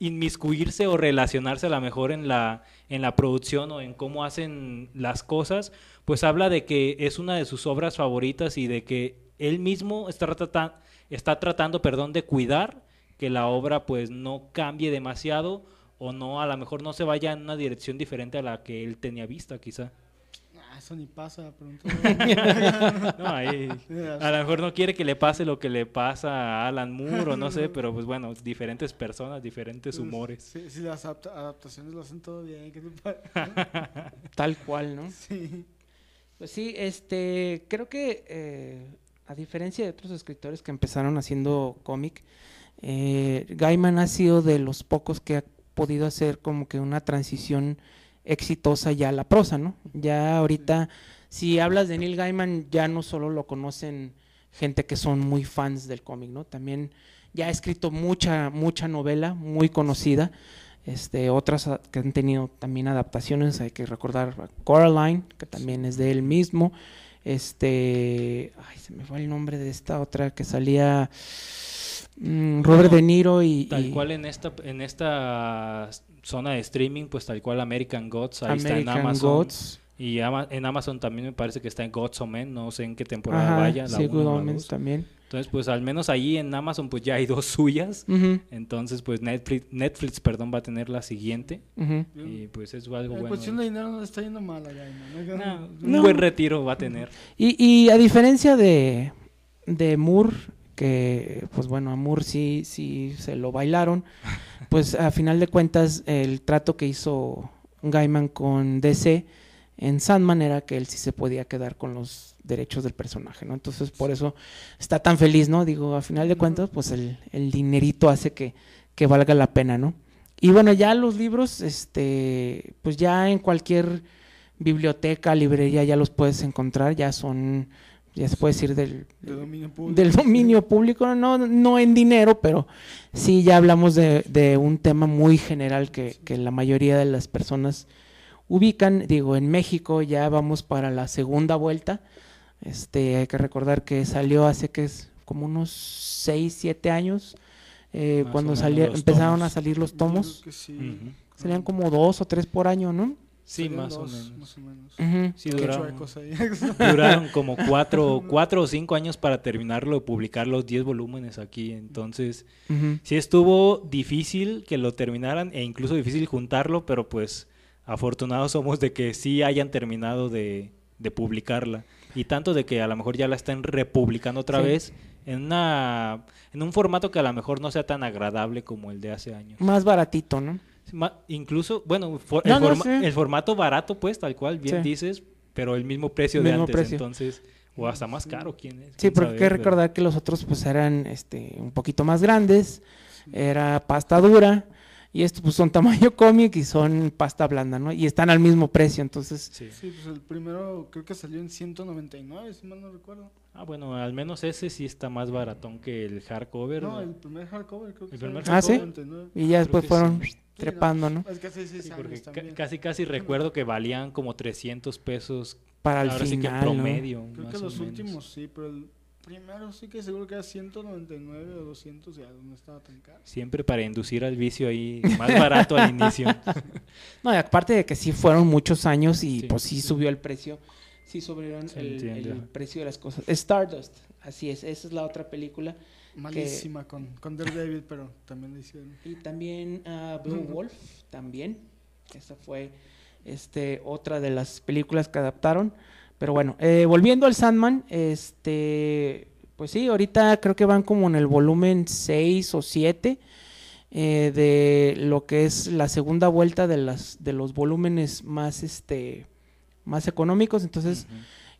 inmiscuirse o relacionarse a lo mejor en la, en la producción o en cómo hacen las cosas, pues habla de que es una de sus obras favoritas y de que él mismo está, trata- está tratando perdón, de cuidar que la obra pues no cambie demasiado o no, a lo mejor no se vaya en una dirección diferente a la que él tenía vista quizá. Ah, eso ni pasa. No, ahí- a lo mejor no quiere que le pase lo que le pasa a Alan Moore o no sé, pero pues bueno, diferentes personas, diferentes humores. Sí, sí, las adapta- adaptaciones lo hacen todo bien. ¿qué te pa- Tal cual, ¿no? Sí. Pues sí, este, creo que eh, a diferencia de otros escritores que empezaron haciendo cómic, eh, Gaiman ha sido de los pocos que ha podido hacer como que una transición exitosa ya a la prosa, ¿no? Ya ahorita, si hablas de Neil Gaiman, ya no solo lo conocen gente que son muy fans del cómic, ¿no? También ya ha escrito mucha, mucha novela muy conocida. Este, otras que han tenido también adaptaciones, hay que recordar a Coraline, que también es de él mismo. Este, ay, se me fue el nombre de esta otra que salía mm, Robert De Niro y, Tal y cual en esta, en esta zona de streaming, pues tal cual American Gods, ahí está en Amazon. Gods. Y ama- en Amazon también me parece que está en Gods o Men, no sé en qué temporada Ajá, vaya, la sí, uno Good Omens también. Entonces, pues al menos ahí en Amazon pues ya hay dos suyas. Entonces, pues Netflix, Netflix perdón, va a tener la siguiente. Y pues es algo En bueno. cuestión de dinero no le está yendo mal allá. ¿no? Un No. buen retiro va a tener. Y, y a diferencia de, de Moore, que pues bueno, a Moore sí, sí se lo bailaron, pues a final de cuentas el trato que hizo Gaiman con DC en Sandman era que él sí se podía quedar con los derechos del personaje, ¿no? Entonces por eso está tan feliz, ¿no? Digo, a final de cuentas, pues el, el dinerito hace que, que valga la pena, ¿no? Y bueno, ya los libros, este, pues ya en cualquier biblioteca, librería ya los puedes encontrar, ya son, ya se puede decir del, De dominio público. del dominio público, no, no en dinero, pero sí ya hablamos de, de un tema muy general que, que la mayoría de las personas ubican. Digo, en México ya vamos para la segunda vuelta. Este, hay que recordar que salió hace que es como unos 6, 7 años, eh, cuando salía, empezaron tomos. a salir los tomos. que sí. Salían como dos o tres por año, ¿no? Sí, más o dos. Más o menos. Sí, duraron, como cuatro, cuatro o cinco años para terminarlo, publicar los 10 volúmenes aquí. Entonces, sí estuvo difícil que lo terminaran e incluso difícil juntarlo, pero pues afortunados somos de que sí hayan terminado de, de publicarla. Y tanto de que a lo mejor ya la estén republicando otra Sí. vez en, una, en un formato que a lo mejor no sea tan agradable como el de hace años. Más baratito, ¿no? Ma- incluso, bueno, for- No, el, no, forma- sí. el formato barato, pues, tal cual, bien Sí. dices, pero el mismo precio de Mismo antes, precio. entonces, o hasta más caro, ¿quién es? Sí, ¿Quién porque hay que? Pero- recordar que los otros pues eran este un poquito más grandes, era pasta dura y estos pues son tamaño cómic y son pasta blanda, ¿no? Y están al mismo precio, entonces Sí. Sí, pues el primero creo que salió en 199, si mal no recuerdo. Ah, bueno, al menos ese sí está más baratón que el hardcover. No, ¿no? el primer hardcover creo que ¿El primer en Ah, ¿sí? 199. y ya después que fueron sí. Trepando, ¿no? Es que hace seis Sí, años también. casi casi recuerdo que valían como 300 pesos Para el ahora sí que en final, ¿no? promedio. Creo más que los últimos sí, pero el primero sí que seguro que era 199 o 200 ya no estaba tan caro. Siempre para inducir al vicio ahí más barato al inicio. No, y aparte de que sí fueron muchos años y Sí, pues sí, sí. subió el precio, sí subieron el, precio de las cosas. Stardust, así es, esa es la otra película Malísima con, con Daredevil, pero también le hicieron. Y también ah, Blue. Wolf, también. Esa fue este, otra de las películas que adaptaron. Pero bueno, eh, volviendo al Sandman, este, pues sí, ahorita creo que van como en el volumen 6 o 7 eh, de lo que es la segunda vuelta de, las, de los volúmenes más, este, más económicos. Entonces,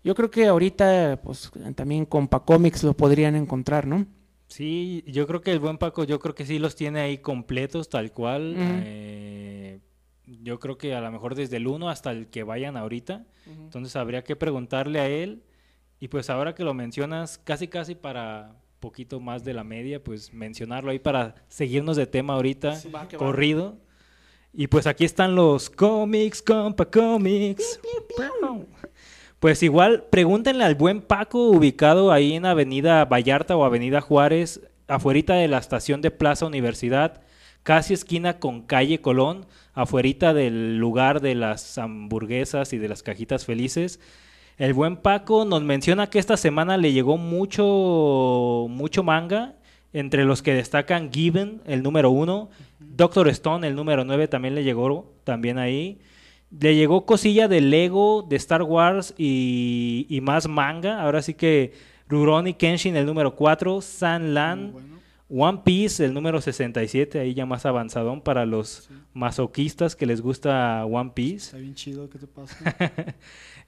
yo creo que ahorita, pues también con Pacomics lo podrían encontrar, ¿no? Sí, yo creo que el buen Paco, yo creo que sí los tiene ahí completos, tal cual. Eh, yo creo que a lo mejor desde el 1 hasta el que vayan ahorita. Entonces habría que preguntarle a él. Y pues ahora que lo mencionas, casi casi para poquito más de la media, pues mencionarlo ahí para seguirnos de tema ahorita, Sí. Va, que va. corrido. Y pues aquí están los cómics, compa cómics. Pues igual, pregúntenle al buen Paco, ubicado ahí en Avenida Vallarta o Avenida Juárez, afuerita de la estación de Plaza Universidad, casi esquina con calle Colón, afuerita del lugar de las hamburguesas y de las cajitas felices. El buen Paco nos menciona que esta semana le llegó mucho, mucho manga, entre los que destacan Given, el número uno, Doctor Stone, el número nueve, también le llegó también ahí. Le llegó cosilla de Lego, de Star Wars y, y más manga. Ahora sí que Rurouni Kenshin, el número 4, San Lan. One Piece, el número 67, ahí ya más avanzadón para los Sí. masoquistas que les gusta One Piece. Está bien chido, ¿qué te pasa?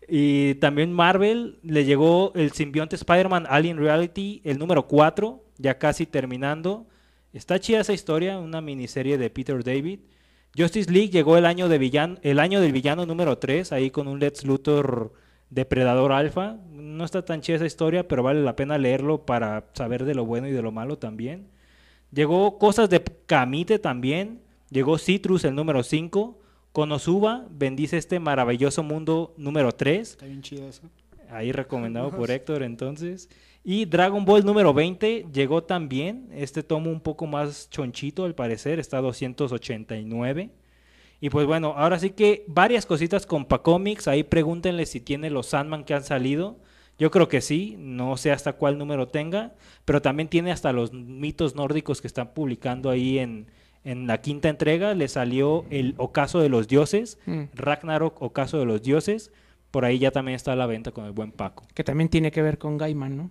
Y también Marvel le llegó el simbionte Spider-Man Alien Reality, el número 4, ya casi terminando. Está chida esa historia, una miniserie de Peter David. Justice League llegó el año, de el año del villano número 3, ahí con un Lex Luthor depredador alfa. No está tan chida esa historia, pero vale la pena leerlo para saber de lo bueno y de lo malo también. Llegó cosas de Camite también, llegó Citrus el número 5, Konosuba bendice este maravilloso mundo número 3, Está bien chido eso. ahí recomendado por Héctor entonces. Y Dragon Ball número 20 llegó también, este tomo un poco más chonchito al parecer, está 289. Y pues bueno, ahora sí que varias cositas con Pacomics, ahí pregúntenle si tiene los Sandman que han salido. Yo creo que sí, no sé hasta cuál número tenga, pero también tiene hasta los mitos nórdicos que están publicando ahí en, en la quinta entrega. Le salió el Ocaso de los Dioses, Mm. Ragnarok Ocaso de los Dioses. Por ahí ya también está a la venta con el buen Paco. Que también tiene que ver con Gaiman, ¿no?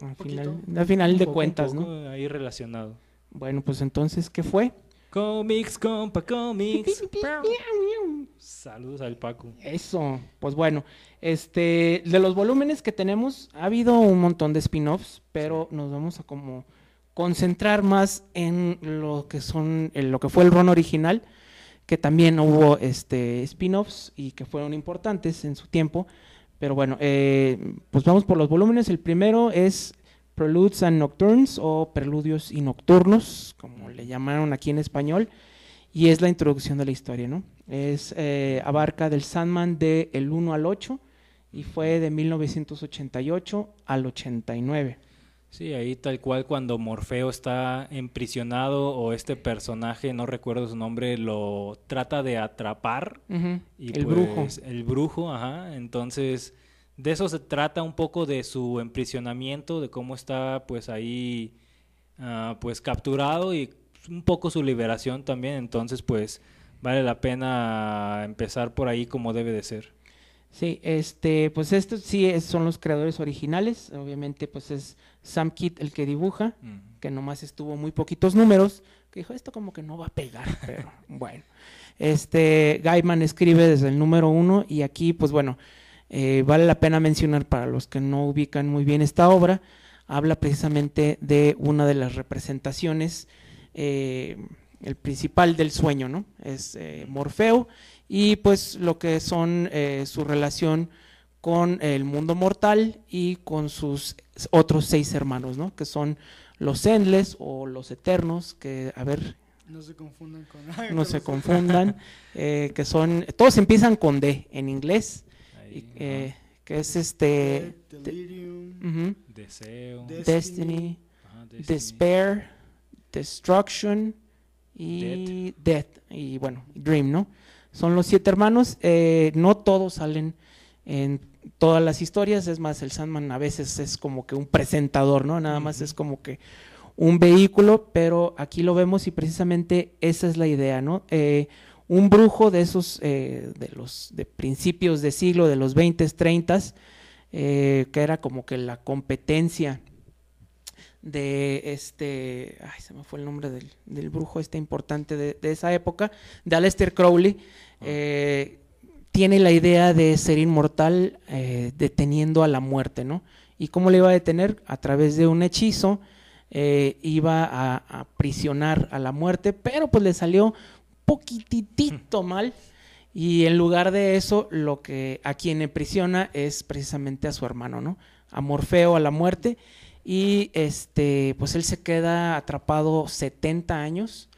Al final, al final Un de poco, cuentas, ¿no? Ahí relacionado. Bueno, pues entonces, ¿qué fue? Comics, compa, comics. Saludos al Paco. Eso, pues bueno, este, de los volúmenes que tenemos, ha habido un montón de spin-offs, pero nos vamos a como concentrar más en lo que son, en lo que fue el run original, que también hubo este spin-offs y que fueron importantes en su tiempo. Pero bueno, eh, pues vamos por los volúmenes. El primero es Preludes and Nocturnes o Preludios y Nocturnos, como le llamaron aquí en español, y es la introducción de la historia, ¿no? Es eh, abarca del Sandman de el 1 al 8 y fue de 1988 al 89. Sí, ahí tal cual cuando Morfeo está emprisionado o este personaje, no recuerdo su nombre, lo trata de atrapar. Y el pues, brujo. El brujo, ajá. Entonces, de eso se trata un poco de su emprisionamiento, de cómo está pues ahí ah, pues capturado y un poco su liberación también. Entonces, pues vale la pena empezar por ahí como debe de ser. Sí, este, pues estos sí es- son los creadores originales. Obviamente, pues es Sam Kidd el que dibuja, que nomás estuvo muy poquitos números, que dijo, esto como que no va a pegar, pero bueno. Este, Gaiman escribe desde el número uno y aquí, pues bueno, eh, vale la pena mencionar para los que no ubican muy bien esta obra, habla precisamente de una de las representaciones, eh, el principal del sueño, ¿no? Es eh, Morfeo y pues lo que son eh, su relación con el mundo mortal y con sus otros seis hermanos, ¿no? Que son los Endless o los Eternos, que, a ver, No se confundan con. no se confundan, que son, todos empiezan con D en inglés, y, Ahí, eh, que es este, Delirium. Deseo. Des- Destiny, ajá, Destiny. Despair, Destruction y Death. Y bueno, Dream, ¿no? Son los siete hermanos. eh, no todos salen en todas las historias. Es más, el Sandman a veces es como que un presentador, ¿no? Nada más es como que un vehículo, pero aquí lo vemos y precisamente esa es la idea, ¿no? Eh, un brujo de esos, eh, de los de principios de siglo, de los 20, 30, eh, que era como que la competencia de este, ay, se me fue el nombre del, del brujo este importante de, de esa época, de Aleister Crowley, eh, tiene la idea de ser inmortal deteniendo a la muerte, ¿no? ¿Y cómo le iba a detener? A través de un hechizo, iba a, a aprisionar a la muerte, pero pues le salió poquitito mal. Y en lugar de eso, lo que a quien aprisiona es precisamente a su hermano, ¿no? A Morfeo, a la muerte. Y este, pues él se queda atrapado 70 años.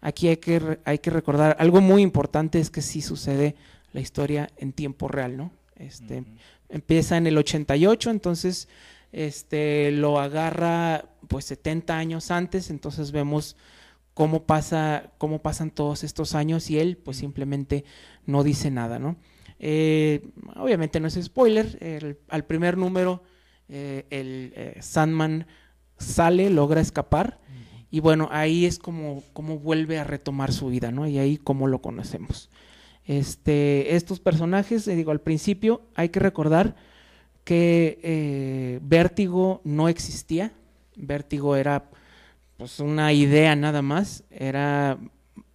Aquí hay que, hay que recordar, algo muy importante es que sí sucede la historia en tiempo real, ¿no? Este, empieza en el 88, entonces este lo agarra pues 70 años antes, entonces vemos cómo pasa cómo pasan todos estos años y él pues simplemente no dice nada, ¿no? Eh, obviamente no es spoiler, el- al primer número eh, el eh, Sandman sale, logra escapar y bueno, ahí es como, como vuelve a retomar su vida, ¿no? Y ahí como lo conocemos. Este, estos personajes, digo, al principio hay que recordar que Vértigo no existía. Vértigo era pues una idea nada más. Era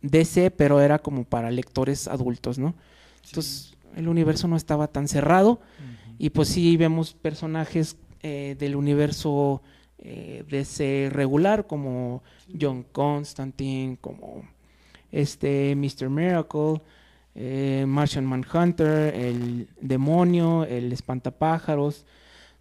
DC, pero era como para lectores adultos, ¿no? Entonces el universo no estaba tan cerrado. Y pues sí vemos personajes eh, del universo eh, DC regular, como John Constantine, como este Mr. Miracle, eh, Martian Manhunter, el demonio, el espantapájaros,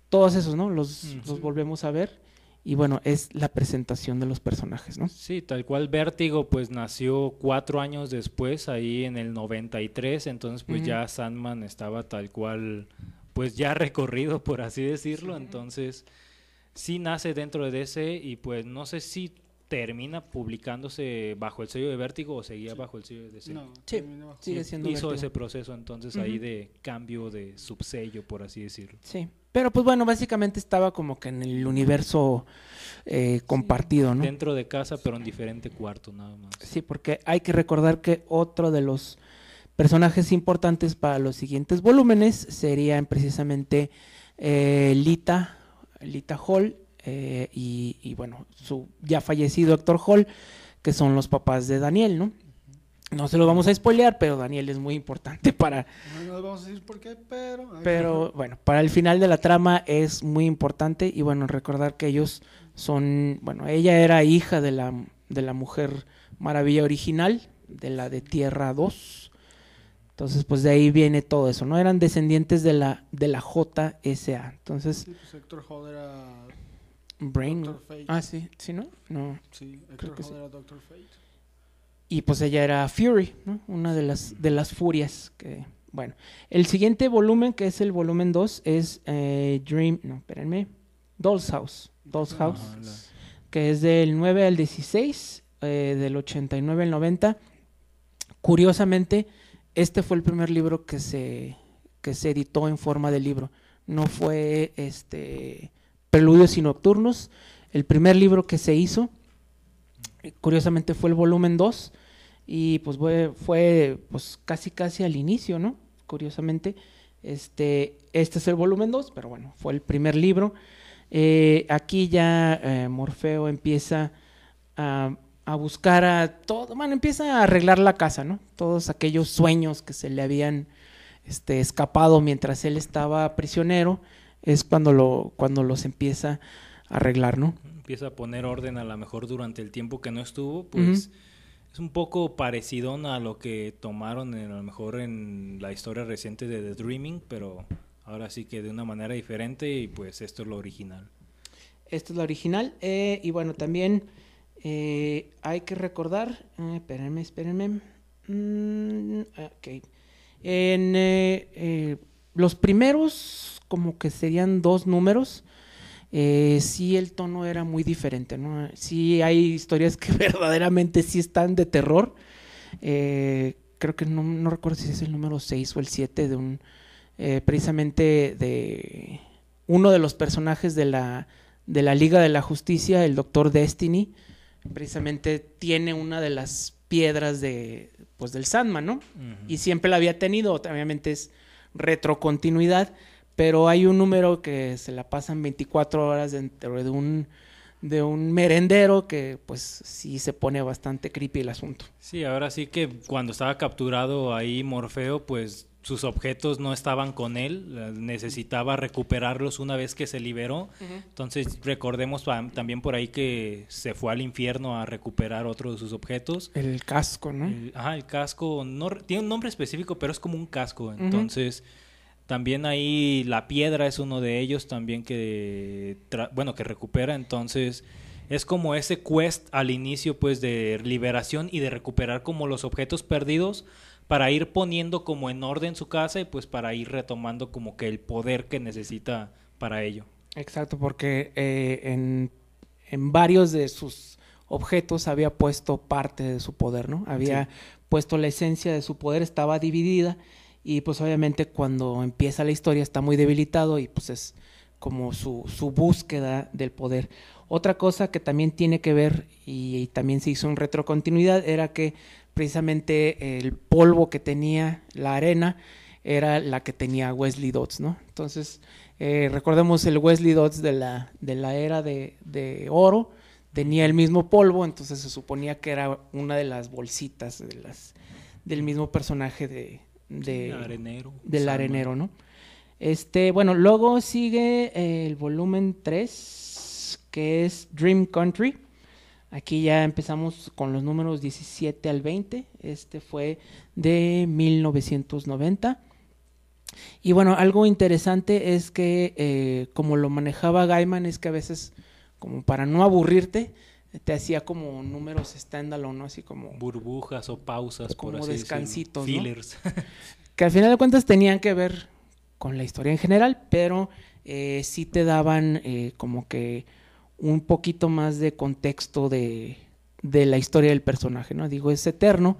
todos esos, ¿no? Los, volvemos a ver. Y bueno, es la presentación de los personajes, ¿no? Sí, tal cual Vértigo pues nació cuatro años después, ahí en el 93, entonces pues ya Sandman estaba tal cual pues ya recorrido, por así decirlo, entonces sí nace dentro de DC y pues no sé si termina publicándose bajo el sello de Vértigo o seguía bajo el sello de DC. No, Sí, sigue siendo Hizo Vértigo. ese proceso entonces ahí de cambio de subsello, por así decirlo. Sí, pero pues bueno, básicamente estaba como que en el universo eh, compartido, ¿no? Dentro de casa, pero en diferente cuarto nada más. Sí, porque hay que recordar que otro de los personajes importantes para los siguientes volúmenes serían precisamente eh, Lita, Lita Hall eh, y, y, bueno, su ya fallecido Héctor Hall, que son los papás de Daniel, ¿no? No se lo vamos a spoilear, pero Daniel es muy importante para, No nos vamos a decir por qué, pero... pero bueno, para el final de la trama es muy importante y bueno, recordar que ellos son, bueno, ella era hija de la, de la mujer maravilla original, de la de Tierra 2. Entonces, pues de ahí viene todo eso, ¿no? Eran descendientes de la, de la JSA. Entonces, Sí, pues Héctor Hall era... Brain. Doctor Fate. Ah, sí, sí, ¿no? No. Sí, Creo que sí. era Doctor Fate. Y pues ella era Fury, ¿no? Una de las, de las furias que... Bueno, el siguiente volumen, que es el volumen 2, es eh, Dream... No, espérenme. Doll's House. Doll's House. Ajá, la- que es del 9 al 16, eh, del 89 al 90. Curiosamente, este fue el primer libro que se, que se editó en forma de libro. No fue este Preludios y Nocturnos. El primer libro que se hizo, curiosamente, fue el volumen 2. Y pues fue, fue pues casi casi al inicio, ¿no? Curiosamente. Este, este es el volumen 2, pero bueno, fue el primer libro. Eh, aquí ya eh, Morfeo empieza a, a buscar a todo, bueno, empieza a arreglar la casa, ¿no? Todos aquellos sueños que se le habían este, escapado mientras él estaba prisionero, es cuando, lo, cuando los empieza a arreglar, ¿no? empieza a poner orden a lo mejor durante el tiempo que no estuvo, pues es un poco parecido a lo que tomaron en- a lo mejor en la historia reciente de The Dreaming, pero ahora sí que de una manera diferente y pues esto es lo original. Esta es la original. eh, y bueno, también eh, hay que recordar. eh, espérenme, espérenme. Mm, ok. En los primeros, como que serían dos números. Eh, sí, el tono era muy diferente, ¿no? Sí, hay historias que verdaderamente sí están de terror. Eh, creo que no, no recuerdo si es el número 6 o el 7 de un. eh, precisamente de uno de los personajes de la, de la Liga de la Justicia, el Doctor Destiny, precisamente tiene una de las piedras de, pues, del Sandman, ¿no? Y siempre la había tenido, obviamente es retrocontinuidad, pero hay un número que se la pasan 24 horas dentro de un, de un merendero que pues sí se pone bastante creepy el asunto. Sí, ahora sí que cuando estaba capturado ahí Morfeo, pues sus objetos no estaban con él, necesitaba recuperarlos una vez que se liberó. Entonces recordemos también por ahí que se fue al infierno a recuperar otro de sus objetos. El casco, ¿no? El, ajá, el casco no tiene un nombre específico, pero es como un casco. Entonces, también ahí la piedra es uno de ellos también que, bueno, que recupera. Entonces, es como ese quest al inicio, pues, de liberación y de recuperar como los objetos perdidos para ir poniendo como en orden su casa y pues para ir retomando como que el poder que necesita para ello. Exacto, porque eh, en, en varios de sus objetos había puesto parte de su poder, ¿no? Había puesto la esencia de su poder, estaba dividida y pues obviamente cuando empieza la historia está muy debilitado y pues es como su, su búsqueda del poder. Otra cosa que también tiene que ver y, y también se hizo en retrocontinuidad era que precisamente el polvo que tenía la arena era la que tenía Wesley Dodds, ¿no? Entonces, eh, recordemos el Wesley Dodds de la, de la era de, de oro, tenía el mismo polvo, entonces se suponía que era una de las bolsitas de las, del mismo personaje de, de, arenero. del arenero, ¿no? Este, bueno, luego sigue el volumen 3, que es Dream Country. Aquí ya empezamos con los números 17 al 20. Este fue de 1990. Y bueno, algo interesante es que eh, como lo manejaba Gaiman es que a veces como para no aburrirte, te hacía como números standalone, ¿no? Así como Burbujas o pausas, Como por así decirlo. descansitos. Fillers. que al final de cuentas tenían que ver con la historia en general, pero eh, sí te daban eh, como que un poquito más de contexto de, de la historia del personaje, ¿no? Digo, es eterno,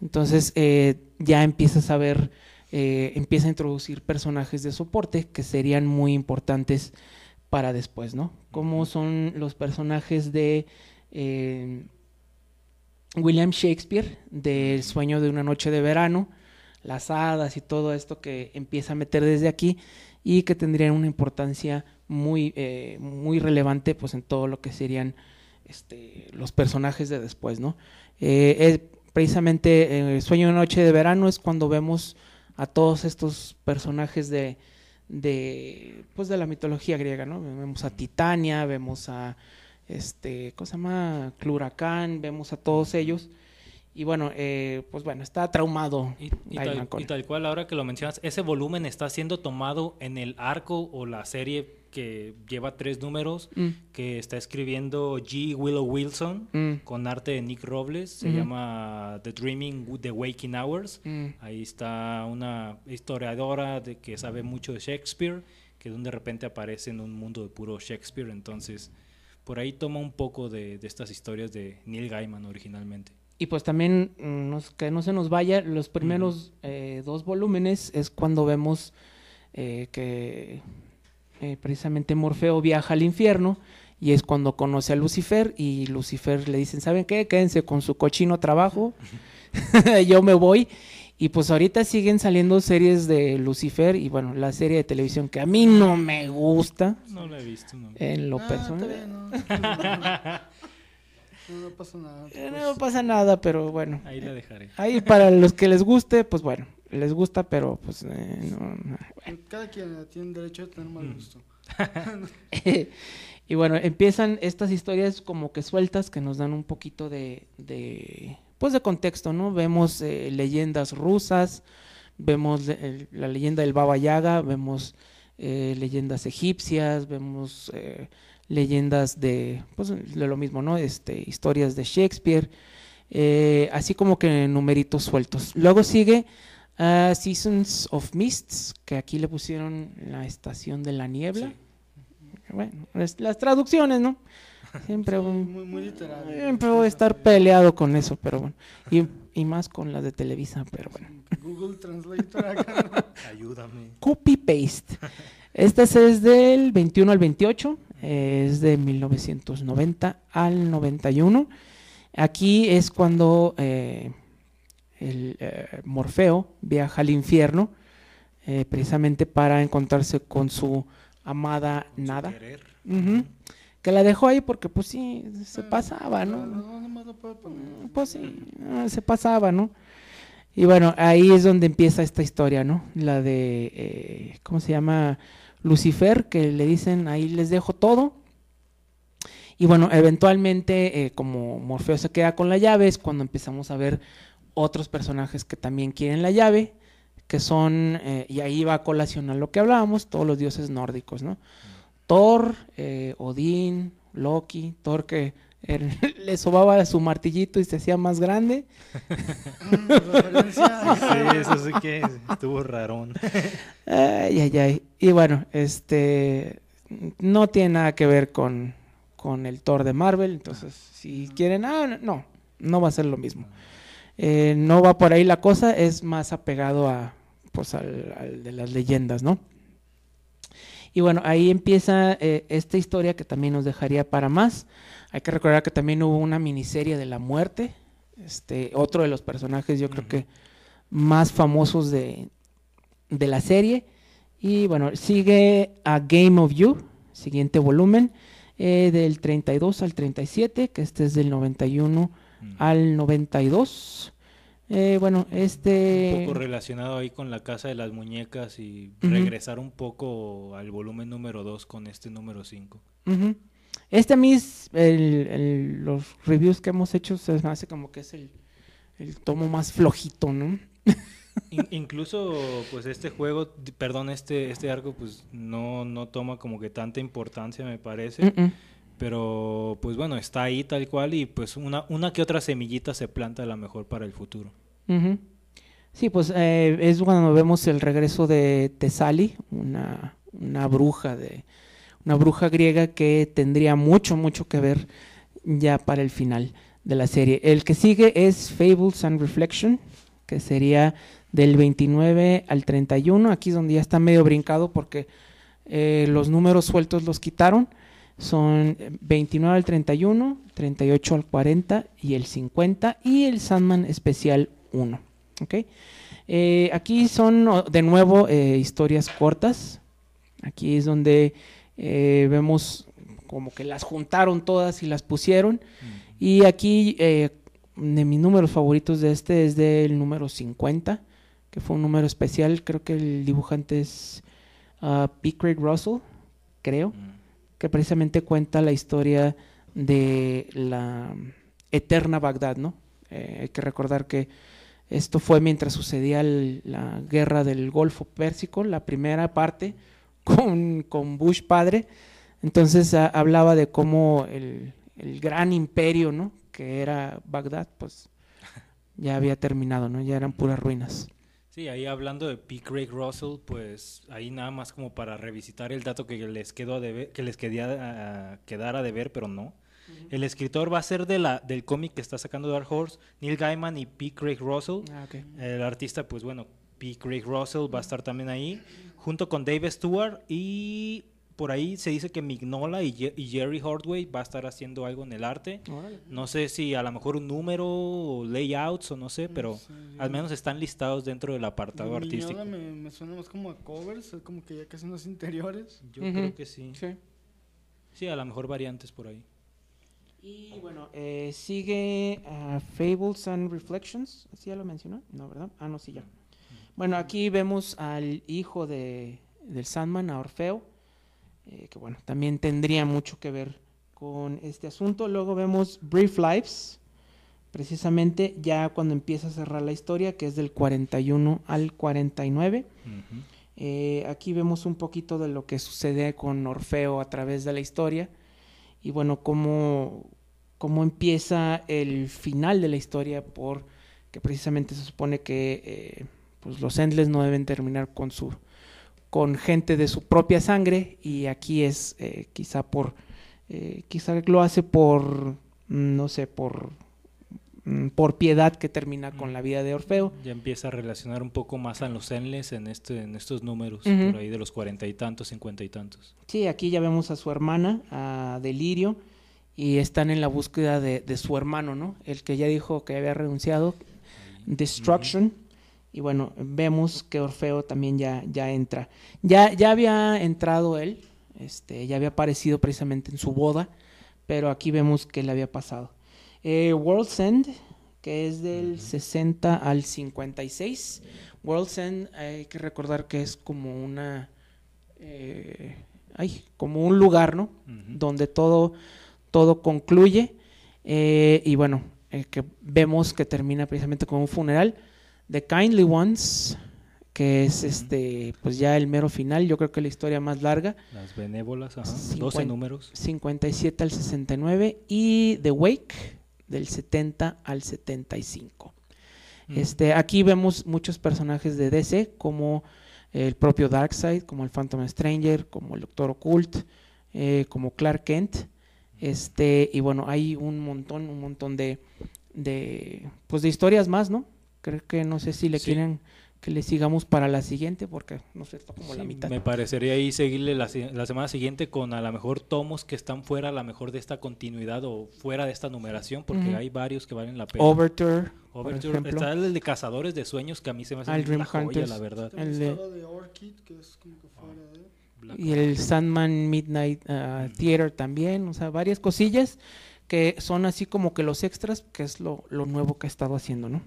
entonces eh, ya empiezas a ver, eh, empieza a introducir personajes de soporte que serían muy importantes para después, ¿no? Como son los personajes de eh, William Shakespeare, del sueño de una noche de verano, las hadas y todo esto que empieza a meter desde aquí y que tendrían una importancia muy, eh, muy relevante pues en todo lo que serían este, los personajes de después, ¿no? Eh, es precisamente eh, el sueño de noche de verano es cuando vemos a todos estos personajes de, de pues de la mitología griega, ¿no? Vemos a Titania, vemos a este, ¿cómo se llama? Cluracán, vemos a todos ellos. Y bueno, eh, pues bueno, está traumado Y, y Gaiman tal, con- y tal cual, ahora que lo mencionas, ese volumen está siendo tomado en el arco o la serie que lleva tres números, Mm, que está escribiendo G. Willow Wilson, mm, con arte de Nick Robles, se Ujú. llama The Dreaming, The Waking Hours. mm. Ahí está una historiadora de que sabe mucho de Shakespeare, que de repente aparece en un mundo de puro Shakespeare, entonces por ahí toma un poco de, de estas historias de Neil Gaiman originalmente. Y pues también, mm, nos- que no se nos vaya, los primeros eh, dos volúmenes es cuando vemos eh, que eh, precisamente Morfeo viaja al infierno y es cuando conoce a Lucifer y Lucifer le dicen, ¿saben qué? Quédense con su cochino trabajo, yo me voy. Y pues ahorita siguen saliendo series de Lucifer y bueno, la serie de televisión que a mí no me gusta No lo he visto, no. en lo Ah, personal. no. No, no pasa nada. Eh, pues. No pasa nada, pero bueno. Ahí la dejaré. Ahí para los que les guste, pues bueno, les gusta, pero pues eh, no, no. Cada quien tiene derecho a tener mal Mm. gusto. y bueno, empiezan estas historias como que sueltas que nos dan un poquito de, de pues de contexto, ¿no? Vemos eh, leyendas rusas, vemos la leyenda del Baba Yaga, vemos eh, leyendas egipcias, vemos eh, leyendas de, pues de lo mismo, ¿no? Este, historias de Shakespeare, eh, así como que numeritos sueltos. Luego sigue ah, Seasons of Mists, que aquí le pusieron la estación de la niebla. Sí. Bueno, es- las traducciones, ¿no? Siempre, un- Muy, muy literal. siempre voy a estar peleado con eso, pero bueno. Y, y más con las de Televisa, pero bueno. Google Translator acá. ¿no? Ayúdame. Copy paste. Este es del 21 al 28, eh, es de 1990 al 91. Aquí es cuando eh, el eh, Morfeo viaja al infierno, eh, precisamente para encontrarse con su amada Nada. Que la dejó ahí porque pues sí, se pasaba, No, poner. Pues sí, ah, se pasaba, ¿no? Y bueno, ahí es donde empieza esta historia, ¿no? La de, eh, ¿cómo se llama? Lucifer, que le dicen, ahí les dejo todo. Y bueno, eventualmente, eh, como Morfeo se queda con la llave, es cuando empezamos a ver otros personajes que también quieren la llave, que son, eh, y ahí va a colación a lo que hablábamos, todos los dioses nórdicos, ¿no? Thor, eh, Odín, Loki, Thor que él le sobaba su martillito y se hacía más grande. Sí, eso sí que estuvo rarón. Ay, ay, ay. Y bueno, este no tiene nada que ver con, con el Thor de Marvel. Entonces, si quieren, ah, no, no va a ser lo mismo. Eh, no va por ahí la cosa, es más apegado a pues al, al de las leyendas, ¿no? Y bueno, ahí empieza eh, esta historia que también nos dejaría para más. Hay que recordar que también hubo una miniserie de la muerte. Este, otro de los personajes, yo creo que más famosos de, de la serie. Y bueno, sigue a Game of You, siguiente volumen, eh, del 32 al 37, que este es del 91 Mm. al 92. Eh, bueno, este... Un poco relacionado ahí con la casa de las muñecas y Ujú. regresar un poco al volumen número 2 con este número 5. Ujú. Este a mí, es el- el- los reviews que hemos hecho, se me hace como que es el, el tomo más flojito, ¿no? incluso, pues este juego, perdón, este, este arco, pues no, no toma como que tanta importancia, me parece. Mm. Pero pues bueno, está ahí tal cual y pues una, una que otra semillita se planta a lo mejor para el futuro. Sí, pues eh, es cuando vemos el regreso de Tesali, una, una bruja de una bruja griega que tendría mucho, mucho que ver ya para el final de la serie. El que sigue es Fables and Reflection, que sería del 29 al 31. Aquí es donde ya está medio brincado porque eh, los números sueltos los quitaron. Son 29 al 31, 38 al 40 y el 50 y el Sandman especial 1. ¿ok? Eh, aquí son de nuevo eh, historias cortas. Aquí es donde eh, vemos como que las juntaron todas y las pusieron. Y aquí eh, de mis números favoritos de este es del número 50, que fue un número especial. Creo que el dibujante es ah, P. Craig Russell, creo Mm. Que precisamente cuenta la historia de la eterna Bagdad, ¿no? Eh, hay que recordar que esto fue mientras sucedía la guerra del Golfo Pérsico, la primera parte con, con Bush padre. Entonces ah, hablaba de cómo el, el gran imperio, ¿no? Que era Bagdad, pues ya había terminado, ¿no? Ya eran puras ruinas. Sí, ahí hablando de P. Craig Russell, pues ahí nada más como para revisitar el dato que les quedó a deber- que les quedía a quedar a deber, pero no. El escritor va a ser de la, del cómic que está sacando Dark Horse, Neil Gaiman y P. Craig Russell. Ah, ok. El artista, pues bueno, P. Craig Russell va a estar también ahí, junto con Dave Stewart y por ahí se dice que Mignola y, Ye- y Jerry Hordway va a estar haciendo algo en el arte. Órale. No sé si a lo mejor un número o layouts o no sé, pero sé, al menos están listados dentro del apartado Miñola artístico. Me, me suena más como a covers, como que ya casi unos interiores. Yo creo que sí. Sí. Sí, a lo mejor variantes por ahí. Y bueno, eh, sigue ah, Fables and Reflections. ¿Así ya lo mencionó? No, ¿verdad? Ah, no, sí, ya. Bueno, aquí vemos al hijo de, del Sandman, a Orfeo, eh, que bueno, también tendría mucho que ver con este asunto. Luego vemos Brief Lives, precisamente ya cuando empieza a cerrar la historia, que es del 41 al 49. Ujú. Eh, aquí vemos un poquito de lo que sucede con Orfeo a través de la historia y bueno, cómo, cómo empieza el final de la historia por que precisamente se supone que eh, pues los Endless no deben terminar con su con gente de su propia sangre y aquí es eh, quizá por eh, quizá lo hace por mm, no sé por mm, por piedad que termina con la vida de Orfeo Ya empieza a relacionar un poco más a los endless en este en estos números, por ahí de los cuarenta y tantos, cincuenta y tantos. Sí, aquí ya vemos a su hermana, a Delirio, y están en la búsqueda de, de su hermano, ¿no? El que ya dijo que había renunciado, Destruction. Y bueno, vemos que Orfeo también ya, ya entra. Ya, ya había entrado él, este, ya había aparecido precisamente en su boda, pero aquí vemos que le había pasado. Eh, World's End, que es del 60 al 56. World's End, hay que recordar que es como una... eh, ay, como un lugar, ¿no? Donde todo, todo concluye. eh, y bueno, eh, que vemos que termina precisamente con un funeral. The Kindly Ones, que es este, pues ya el mero final, yo creo que la historia más larga, Las benévolas, ajá, 12 Cincuenta- números. 57 al 69, y The Wake, del 70 al 75. Ujú. Este, aquí vemos muchos personajes de DC, como el propio Darkseid, como el Phantom Stranger, como el Doctor Occult, eh, como Clark Kent. Este, y bueno, hay un montón, un montón de, de, pues de historias más, ¿no? Creo que no sé si le Sí. quieren que le sigamos para la siguiente, porque no sé, está como la mitad. Me parecería ahí seguirle la, se- la semana siguiente con a lo mejor tomos que están fuera a lo mejor de esta continuidad o fuera de esta numeración, porque hay varios que valen la pena. Overture, está el de Cazadores de Sueños que a mí se me hace el una Dream joya, Hunters. la verdad. El de- Orchid, que es como que fuera de... Black y el Sandman Midnight uh, Theater también, o sea, varias cosillas que son así como que los extras, que es lo, lo nuevo que ha estado haciendo, ¿no?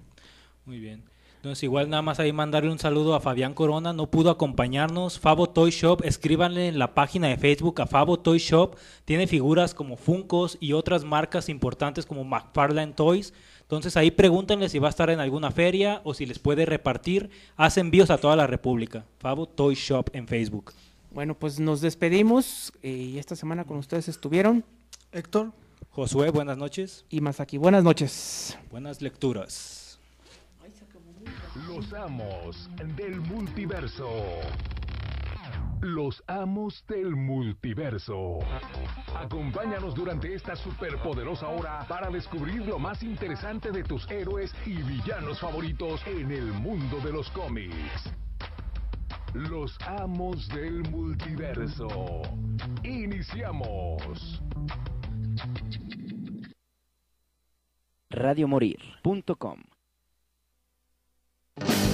Muy bien. Entonces, igual nada más ahí mandarle un saludo a Fabián Corona, no pudo acompañarnos. Fabo Toy Shop, escríbanle en la página de Facebook a Fabo Toy Shop. Tiene figuras como Funkos y otras marcas importantes como McFarlane Toys. Entonces ahí pregúntenle si va a estar en alguna feria o si les puede repartir. Hace envíos a toda la República. Fabo Toy Shop en Facebook. Bueno, pues nos despedimos y esta semana con ustedes estuvieron. Héctor. Josué, buenas noches. Y Masaki, buenas noches. Buenas lecturas. Los amos del multiverso. Los amos del multiverso. Acompáñanos durante esta superpoderosa hora para descubrir lo más interesante de tus héroes y villanos favoritos en el mundo de los cómics. Los amos del multiverso. Iniciamos. radiomorir.com you.